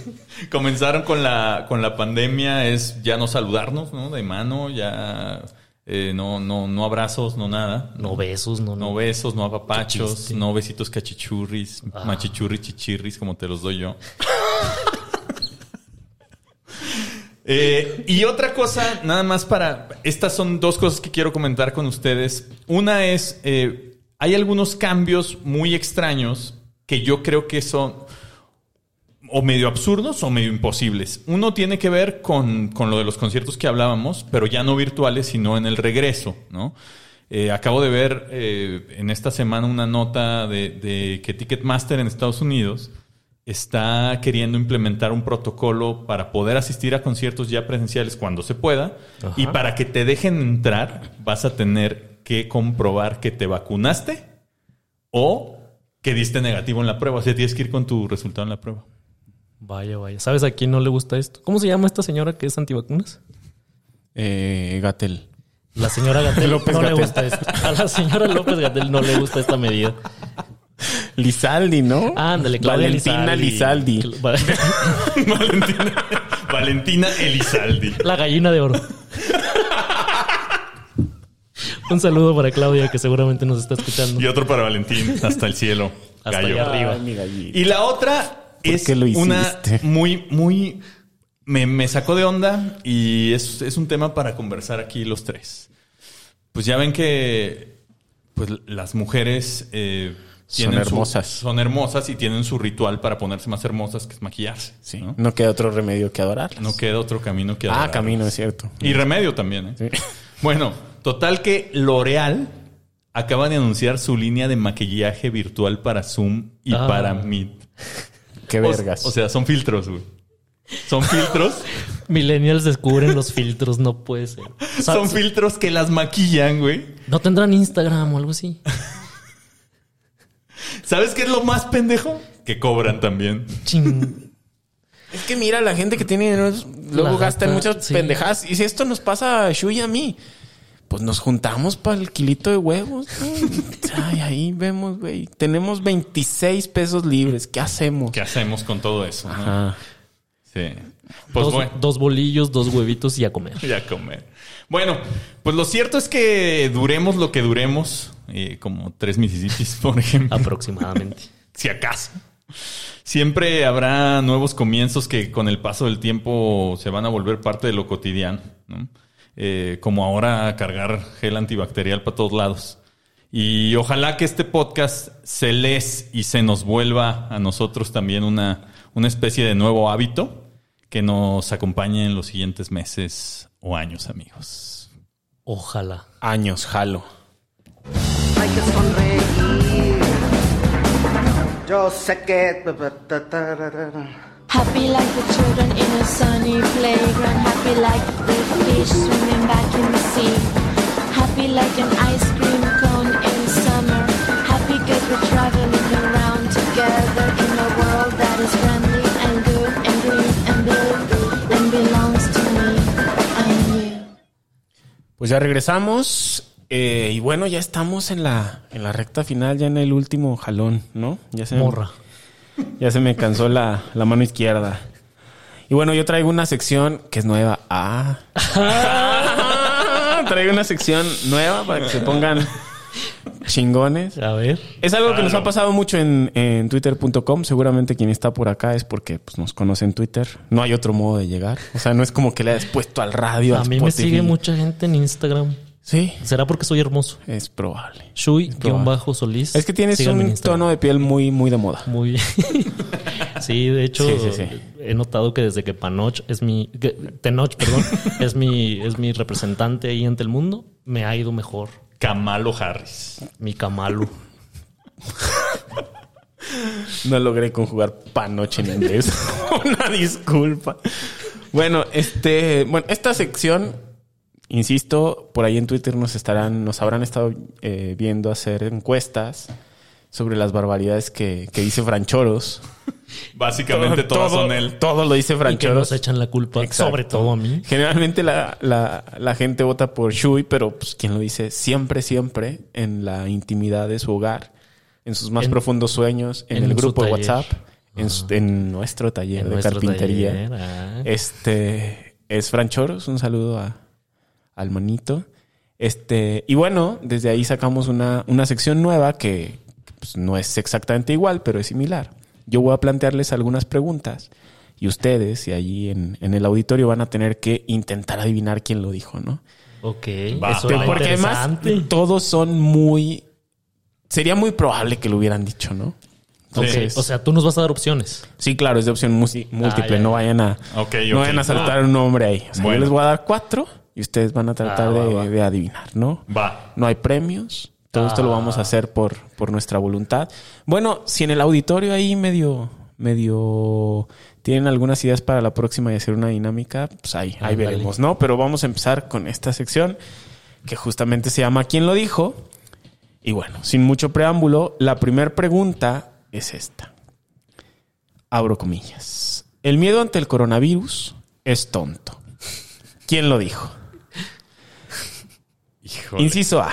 Comenzaron con la, con la pandemia es ya no saludarnos, ¿no? De mano, ya eh, no, no, no abrazos, no nada. No besos, no, No besos, no apapachos, no besitos cachichurris, machichurris, chichirris, como te los doy yo. Eh, y otra cosa, nada más para. Estas son dos cosas que quiero comentar con ustedes. Una es: eh, hay algunos cambios muy extraños que yo creo que son o medio absurdos o medio imposibles. Uno tiene que ver con, con lo de los conciertos que hablábamos, pero ya no virtuales, sino en el regreso, ¿no? Eh, acabo de ver eh, en esta semana una nota de, de que Ticketmaster en Estados Unidos está queriendo implementar un protocolo para poder asistir a conciertos ya presenciales cuando se pueda y para que te dejen entrar vas a tener que comprobar que te vacunaste o que diste negativo en la prueba. O sea, tienes que ir con tu resultado en la prueba. Vaya, vaya. ¿Sabes a quién no le gusta esto? ¿Cómo se llama esta señora que es antivacunas? Eh, Gatel. La señora Gatel no le gusta esto. A la señora López Gatel no le gusta esta medida. Lizaldi, ¿no? Ándale, Claudia Valentina Lizaldi. Lizaldi. Valentina, Valentina Elizaldi. La gallina de oro. Un saludo para Claudia, que seguramente nos está escuchando. Y otro para Valentín, hasta el cielo. Hasta gallo. allá arriba. Ay. Y la otra es lo una muy, muy. Me, me sacó de onda y es, es un tema para conversar aquí los tres. Pues ya ven que pues, las mujeres eh, Son tienen su- hermosas. son hermosas y tienen su ritual para ponerse más hermosas, que es maquillarse. Sí, ¿no? ¿no? queda otro remedio que adorarlas. No queda otro camino que ah, adorarlas. camino, es cierto. Y remedio también, ¿eh? Sí. Bueno, total que L'Oreal acaba de anunciar su línea de maquillaje virtual para Zoom y Ah. para Meet. Qué vergas. O, sea, son filtros, güey. Son filtros. Millennials descubren los filtros, no puede ser. O sea, son filtros que las maquillan, güey. No tendrán Instagram o algo así. ¿Sabes qué es lo más pendejo? Que cobran también. Ching. Es que mira, la gente que tiene dinero luego gasta en muchas sí. pendejadas. Y si esto nos pasa a Shu y a mí, pues nos juntamos para el kilito de huevos. ¿no? Ay, ahí vemos, güey. Tenemos 26 pesos libres. ¿Qué hacemos? ¿Qué hacemos con todo eso? no? Ajá. Sí. Pues dos, bueno. dos bolillos, dos huevitos y a comer. Ya comer. Bueno, pues lo cierto es que duremos lo que duremos, eh, como tres Mississippis, por ejemplo. Aproximadamente. si acaso. Siempre habrá nuevos comienzos que con el paso del tiempo se van a volver parte de lo cotidiano, ¿no? Eh, como ahora cargar gel antibacterial para todos lados. Y ojalá que este podcast se les y se nos vuelva a nosotros también una, una especie de nuevo hábito que nos acompañe en los siguientes meses o años, amigos. Ojalá. Años, jalo. hay que sonreír. Yo sé que... Happy like the children in a sunny playground. Happy like the fish swimming back in the sea. Happy like an ice cream cone in summer. Happy cause we're traveling around together in a world that is friendly and good and green and blue and belongs to me and you. Pues ya regresamos. eh, y bueno, ya estamos en la, en la recta final, ya en el último jalón, ¿no? Ya se Morra. Ya se me cansó la, la mano izquierda. Y bueno, yo traigo una sección que es nueva. Ah. traigo una sección nueva para que se pongan chingones. A ver. Es algo que nos ha pasado mucho en, en twitter.com. Seguramente quien está por acá es porque pues, nos conoce en Twitter. No hay otro modo de llegar. O sea, no es como que le hayas puesto al radio. A mí me sigue mucha gente en Instagram. Sí, ¿Será porque soy hermoso? es probable. Shui-Solís. Es que tienes Síganme un tono de piel muy, muy de moda. Muy Sí, de hecho, Sí, sí, sí. he notado que desde que Panoch es mi. que Tenoch, perdón, es mi, es mi representante ahí ante el mundo, me ha ido mejor. Kamalo Harris. Mi Kamalu. No logré conjugar panoche en inglés. Una disculpa. Bueno, este, bueno, esta sección, insisto, por ahí en Twitter nos estarán, nos habrán estado eh, viendo hacer encuestas sobre las barbaridades que, que dice Franchoros. Básicamente Todo- todas todo- son él. Todo lo dice Y que nos Franchoros. echan la culpa, Exacto. sobre todo a mí. Generalmente la, la- la gente vota por Shui, pero pues quien lo dice siempre, siempre en la intimidad de su hogar, en sus más En- profundos sueños, en, en el grupo de. WhatsApp, en, su- en nuestro taller En de nuestro carpintería. taller, ah. Este es Fran Choros, un saludo a, al manito. Este, y bueno, desde ahí sacamos una, una sección nueva que pues, no es exactamente igual, pero es similar. Yo voy a plantearles algunas preguntas y ustedes, y allí en, en el auditorio, van a tener que intentar adivinar quién lo dijo, ¿no? Ok, Va. eso era porque además todos son muy. Sería muy probable que lo hubieran dicho, ¿no? Entonces, O sea, tú nos vas a dar opciones. sí, claro, es de opción múltiple. Ah, ya, no ya. vayan a, Ok, no vayan a saltar un nombre ahí. O sea, Bueno. yo les voy a dar cuatro y ustedes van a tratar Ah, va, de, va. de adivinar, ¿no? Va. No hay premios. Todo esto lo Ah. vamos a hacer por, por nuestra voluntad. Bueno, si en el auditorio ahí medio, medio tienen algunas ideas para la próxima y hacer una dinámica, pues ahí, ahí veremos, ¿no? Pero vamos a empezar con esta sección que justamente se llama ¿Quién lo dijo? Y bueno, sin mucho preámbulo, la primera pregunta es esta. Abro comillas. El miedo ante el coronavirus es tonto. ¿Quién lo dijo? Híjole. Inciso A.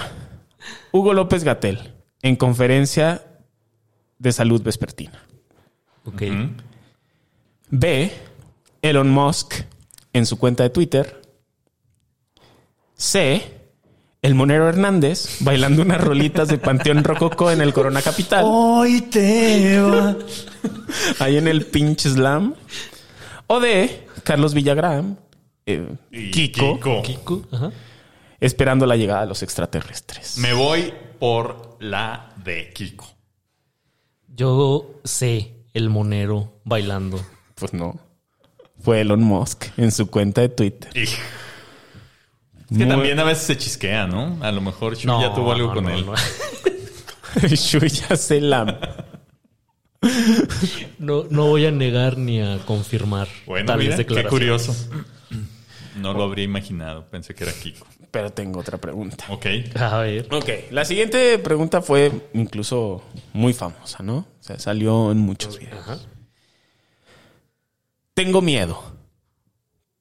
Hugo López Gatel, en conferencia de salud vespertina. Ok. B. Elon Musk, en su cuenta de Twitter. C. El Monero Hernández, bailando unas rolitas de Panteón Rococó en el Corona Capital. Hoy te va. Ahí en el pinche slam. O D. Carlos Villagrán, eh, Kiko, Kiko. Kiko, ajá. Esperando la llegada de los extraterrestres. Me voy por la de Kiko. Yo sé el monero bailando. Pues no. Fue Elon Musk en su cuenta de Twitter. Es que Muy- también a veces se chisquea, ¿no? A lo mejor Shu ya tuvo algo no, con no, él. No, Shui ya se la... No, no voy a negar ni a confirmar Bueno, tales mira, qué curioso. No lo habría imaginado. Pensé que era Kiko. Pero tengo otra pregunta. Ok. A ver. Ok, la siguiente pregunta fue incluso muy famosa, ¿no? O sea, salió en muchos videos. Ajá. Tengo miedo,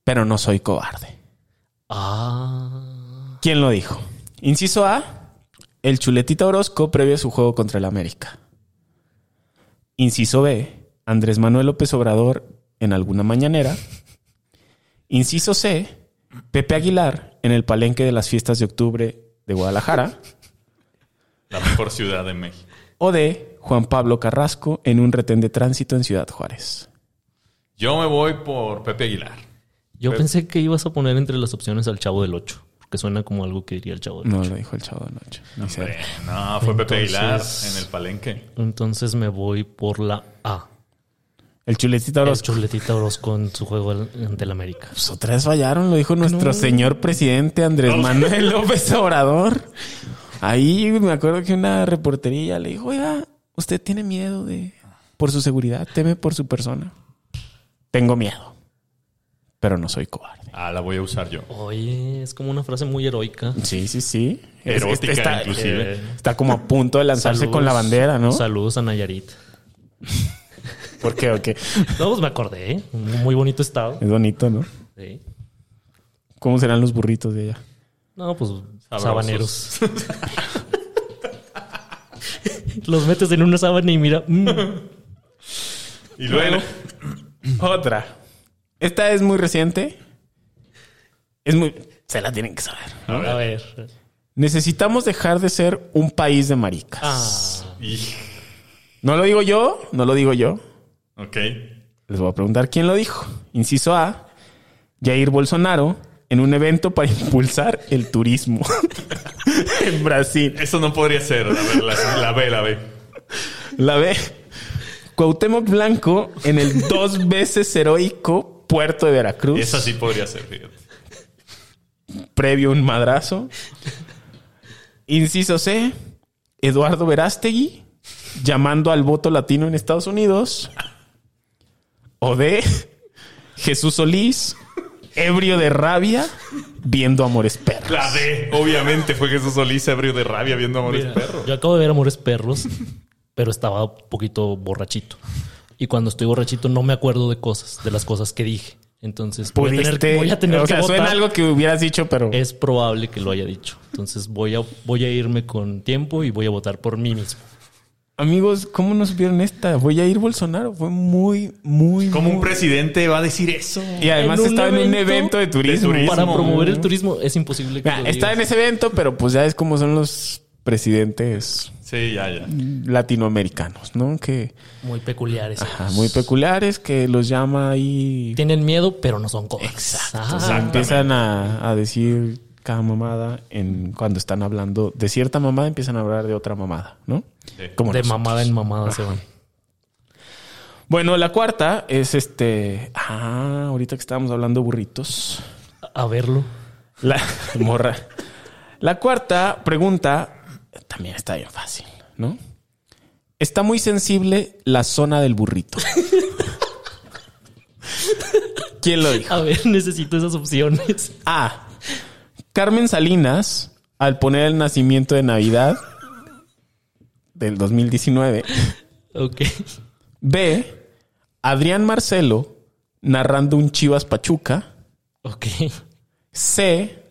pero no soy cobarde. Ah. ¿Quién lo dijo? Inciso A, el chuletita Orozco previo a su juego contra el América. Inciso B, Andrés Manuel López Obrador en alguna mañanera. Inciso C, Pepe Aguilar en el palenque de las fiestas de octubre de Guadalajara. La mejor ciudad de México. O D, Juan Pablo Carrasco en un retén de tránsito en Ciudad Juárez. Yo me voy por Pepe Aguilar. Yo pensé que ibas a poner entre las opciones al Chavo del 8. Porque suena como algo que diría el Chavo del No 8. lo dijo el chavo de noche. ni Hombre, no, fue Pepe Aguilar en el palenque. Entonces me voy por la A. El chuletita El Orozco. chuletita Orozco en su juego ante el América. Pues otra vez fallaron, lo dijo nuestro señor presidente Andrés Manuel López Obrador. Ahí me acuerdo que una reportería le dijo, oiga, ¿usted tiene miedo de, por su seguridad, teme por su persona. Tengo miedo, pero no soy cobarde. Ah, la voy a usar yo. Oye, es como una frase muy heroica. Sí, sí, sí. Es- Erótica, está, inclusive. Eh, está como a punto de lanzarse saludos- con la bandera, ¿no? Saludos a Nayarit. ¿Por qué? ¿O qué? No, pues me acordé, ¿eh? Un muy bonito estado. Es bonito, ¿no? Sí. ¿Cómo serán los burritos de allá? No, pues Sabrosos. sabaneros. Los metes en una sábana y mira. mm, Y luego, Otra. Esta es muy reciente. Es muy... Se la tienen que saber. a ver. Necesitamos dejar de ser un país de maricas. Ah, No lo digo yo, no lo digo yo. Ok. Les voy a preguntar quién lo dijo. Inciso A, Jair Bolsonaro en un evento para impulsar el turismo en Brasil. Eso no podría ser. A ver, la, la B, la B. La B, Cuauhtémoc Blanco en el dos veces heroico puerto de Veracruz. Esa sí podría ser, fíjate. previo un madrazo. Inciso C, Eduardo Verástegui llamando al voto latino en Estados Unidos. O D, Jesús Solís, ebrio de rabia, viendo Amores Perros. La D, obviamente, fue Jesús Solís ebrio de rabia viendo Amores mira, Perros. Yo acabo de ver Amores Perros, pero estaba un poquito borrachito. Y cuando estoy borrachito no me acuerdo de cosas, de las cosas que dije. Entonces voy a tener, Pudiste, voy a tener o que sea, votar. suena algo que hubieras dicho, pero Es probable que lo haya dicho. Entonces voy a, voy a irme con tiempo y voy a votar por mí mismo. Amigos, ¿cómo no supieron esta? Voy a ir Bolsonaro, fue muy, muy, ¿Cómo un presidente va a decir eso? y además en estaba en un evento de turismo. turismo. Para promover el turismo es imposible que Mira, lo está digas. en ese evento, pero pues ya es como son los presidentes Sí, ya, ya. latinoamericanos, ¿no? Que muy peculiares. ajá, muy peculiares, que los llama ahí. Tienen miedo, pero no son cosas. Exacto. Ah, empiezan a, a decir cada mamada en cuando están hablando de cierta mamada, empiezan a hablar de otra mamada, ¿no? Sí. Como de nosotros. mamada en mamada se van. Bueno, la cuarta es este. Ah, ahorita que estábamos hablando de burritos. A verlo. La morra. La cuarta pregunta también está bien fácil, ¿no? Está muy sensible la zona del burrito. ¿Quién lo dijo? A ver, necesito esas opciones. A. Carmen Salinas, al poner el nacimiento de Navidad del 2019. Ok. B. Adrián Marcelo, narrando un Chivas Pachuca. Ok. C.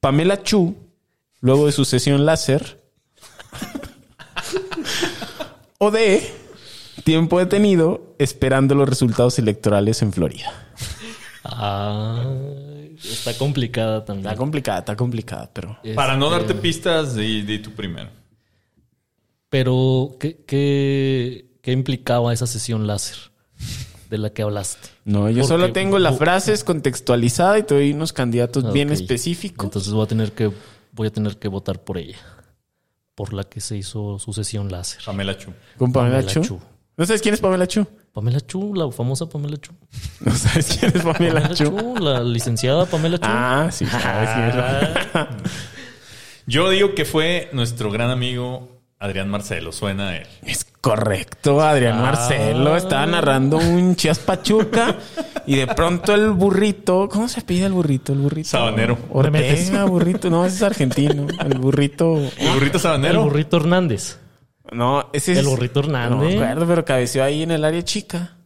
Pamela Chu, luego de su sesión láser. o D. Tiempo detenido esperando los resultados electorales en Florida. Ah, está complicada también. Está complicada, está complicada, pero... Para no Este, darte pistas, di, di tú primero. Pero, ¿qué, qué, qué implicaba esa sesión láser de la que hablaste? No, yo Porque- solo tengo las frases contextualizadas y te doy unos candidatos bien específicos. Entonces voy a tener que voy a tener que votar por ella. Por la que se hizo su sesión láser. Pamela Chu. Con Pamela, Pamela Chu. Chu. ¿No sabes quién es Pamela Chu? Pamela Chu, la famosa Pamela Chu. ¿No sabes quién es Pamela Pamela Chu? Chu, la licenciada Pamela Chu. Ah, sí, sabes quién es. Yo digo que fue nuestro gran amigo Adrián Marcelo. Suena a él. Es correcto, Adrián Ah. Marcelo estaba narrando un Chias Pachuca y de pronto el burrito, ¿cómo se pide el burrito? El burrito Sabanero. Ortega, burrito, no, ese es argentino. El burrito, ¿El burrito El sabanero? burrito Hernández. No, ese es El burrito No me Hernández. acuerdo, pero cabeció ahí en el área chica.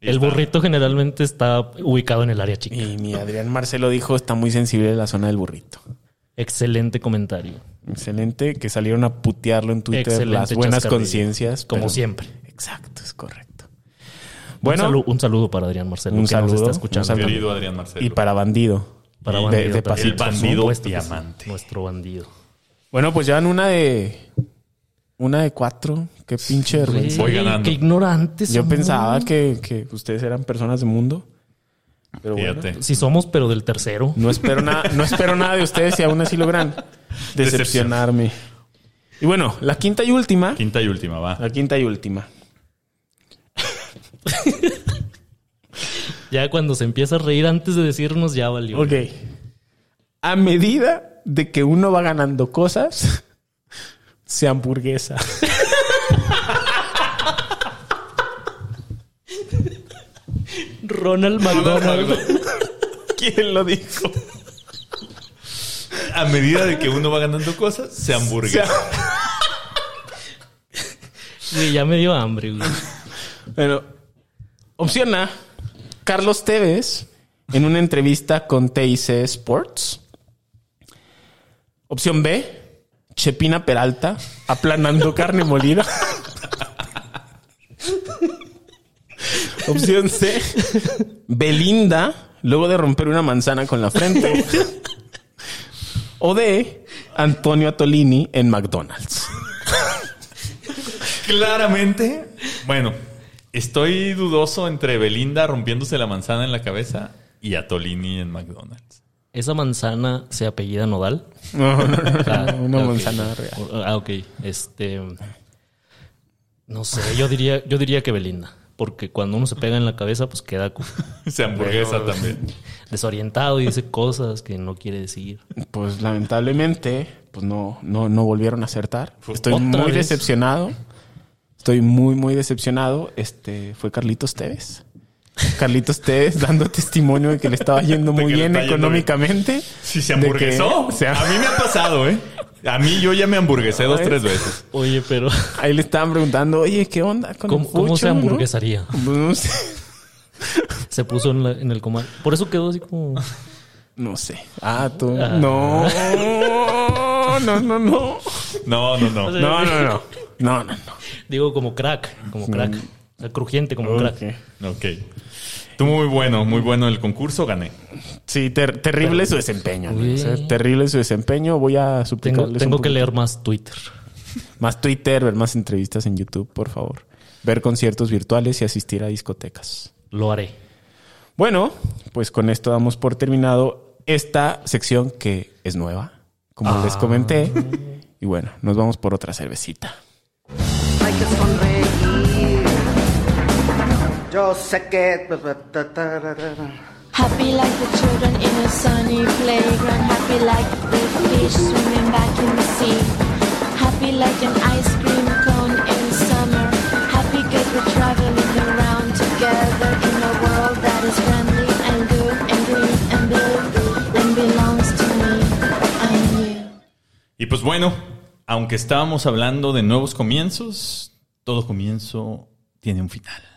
el burrito generalmente está ubicado en el área chica. Y mi Adrián Marcelo dijo, está muy sensible la zona del burrito. Excelente comentario. Excelente, que salieron a putearlo en Twitter Excelente las buenas conciencias. Como pero- siempre. Exacto, es correcto. Bueno, un, salu- un saludo para Adrián Marcelo, Un que nos saludo, está un escuchando. saludo. Querido Adrián Marcelo. y para bandido. Para De- bandido de pasito, El bandido sí. diamante. Nuestro bandido. Bueno, pues llevan una de. Una de cuatro. Qué pinche vergüenza. Voy ganando. Qué ignorantes. Yo somos. pensaba que, que ustedes eran personas de mundo. Pero bueno, Fíjate. Sí somos, pero del tercero. no espero nada, no espero nada de ustedes y aún así logran decepcionarme. Y bueno, la quinta y última. Quinta y última, va. La quinta y última. Ya cuando se empieza a reír antes de decirnos, ya valió. Ok. A medida de que uno va ganando cosas, se hamburguesa. Ronald McDonald. ¿Quién lo dijo? A medida de que uno va ganando cosas, se hamburguesa. Güey, ya me dio hambre, güey. Bueno, opción A, Carlos Tevez en una entrevista con TIC Sports. Opción B, Chepina Peralta aplanando carne molida. Opción C, Belinda luego de romper una manzana con la frente. O D, Antonio Atolini en McDonald's. Claramente. Bueno, estoy dudoso entre Belinda rompiéndose la manzana en la cabeza y Atolini en McDonald's. ¿Esa manzana se apellida Nodal? No, no, no, Ah, no, una manzana real. Ah, ok. Este. No sé, yo diría, yo diría que Belinda. Porque cuando uno se pega en la cabeza, pues queda como Se hamburguesa también. desorientado y dice cosas que no quiere decir. Pues lamentablemente, pues no, no, no volvieron a acertar. Estoy muy vez. decepcionado. Estoy muy, muy decepcionado. Este fue Carlitos Tevez. Carlitos Tevez dando testimonio de que le estaba yendo muy bien económicamente. Si se que hamburguesó. A mí me ha pasado, ¿eh? A mí yo ya me hamburguesé dos, tres veces. Oye, pero Ahí le estaban preguntando, oye, ¿qué onda con ¿cómo, el cómo fucho, se no?" hamburguesaría? Pues no sé. Se puso en, la- en el comal. Por eso quedó así como. No sé. Ah, tú. Ah. No. No, no, no. No, no, no. No, no, no. No, no, no. Digo, como crack. Como crack. O sea, crujiente como crack. Ok. Ok. Tú muy bueno, muy bueno el concurso, gané. Sí, ter- terrible su desempeño. O sea, terrible su desempeño. Voy a suplicarles tengo un que leer más Twitter. más Twitter, ver más entrevistas en YouTube, por favor. Ver conciertos virtuales y asistir a discotecas. Lo haré. Bueno, pues con esto damos por terminado esta sección que es nueva, como les comenté. Y bueno, nos vamos por otra cervecita. hay que sonreír. Yo sé que... Happy like the children in a sunny playground. Happy like the fish swimming back in the sea. Happy like an ice cream cone in summer. Happy cause we're traveling around together in a world that is friendly and good and green and blue and belongs to me and you. Y pues bueno, aunque estábamos hablando de nuevos comienzos, todo comienzo tiene un final.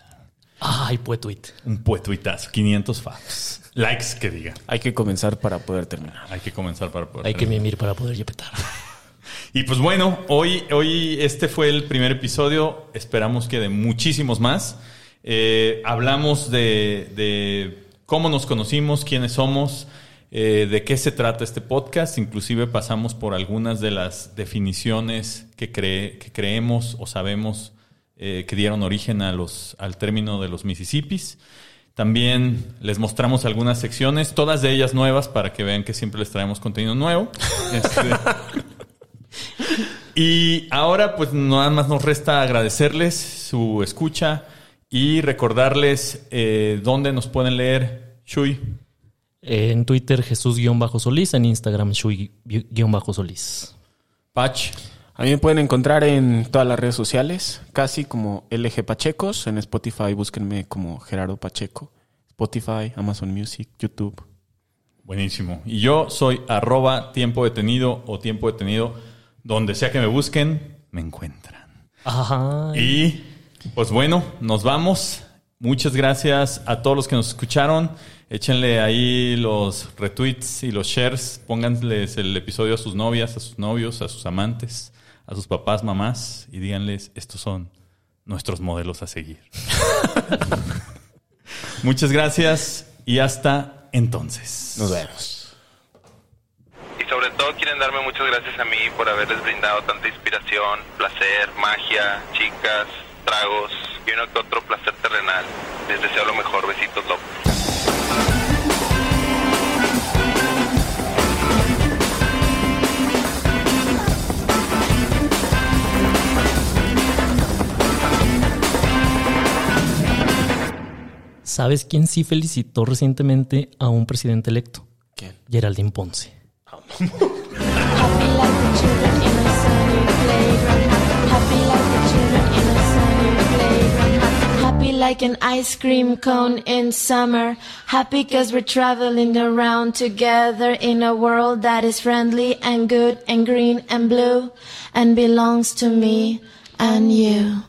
Ay, tweet. Un puetuitazo, 500 faps. Likes que digan. Hay que comenzar para poder terminar. Hay que comenzar para poder. Hay que mimir para poder yepetar. Y pues bueno, hoy, hoy este fue el primer episodio. Esperamos que de muchísimos más. Eh, hablamos de, de cómo nos conocimos, quiénes somos, eh, de qué se trata este podcast. Inclusive pasamos por algunas de las definiciones que, cree, que creemos o sabemos eh, que dieron origen a los, al término de los Mississippis. También les mostramos algunas secciones, todas de ellas nuevas para que vean que siempre les traemos contenido nuevo. Este, y ahora pues nada más nos resta agradecerles su escucha y recordarles eh, dónde nos pueden leer. Shui. En Twitter, Jesús-Solís. En Instagram, Shui-Solís. Patch. A mí me pueden encontrar en todas las redes sociales, casi como LG Pachecos. En Spotify búsquenme como Gerardo Pacheco. Spotify, Amazon Music, YouTube. Buenísimo. Y yo soy arroba tiempo detenido o tiempo detenido. Donde sea que me busquen, me encuentran. Ajá. Y pues bueno, nos vamos. Muchas gracias a todos los que nos escucharon. Échenle ahí los retweets y los shares. Pónganles el episodio a sus novias, a sus novios, a sus amantes, a sus papás, mamás y díganles, estos son nuestros modelos a seguir. Muchas gracias y hasta entonces. Nos vemos. Y sobre todo quieren darme muchas gracias a mí por haberles brindado tanta inspiración, placer, magia, chicas, tragos y uno que otro placer terrenal. Les deseo lo mejor. Besitos locos. ¿Sabes quién sí felicitó recientemente a un presidente electo? ¿Quién? Geraldine Ponce. Happy like the children in a sunny playground. Happy like the children in a sunny playground. Happy like like an ice cream cone in summer. Happy cause we're traveling around together in a world that is friendly and good and green and blue and belongs to me and you.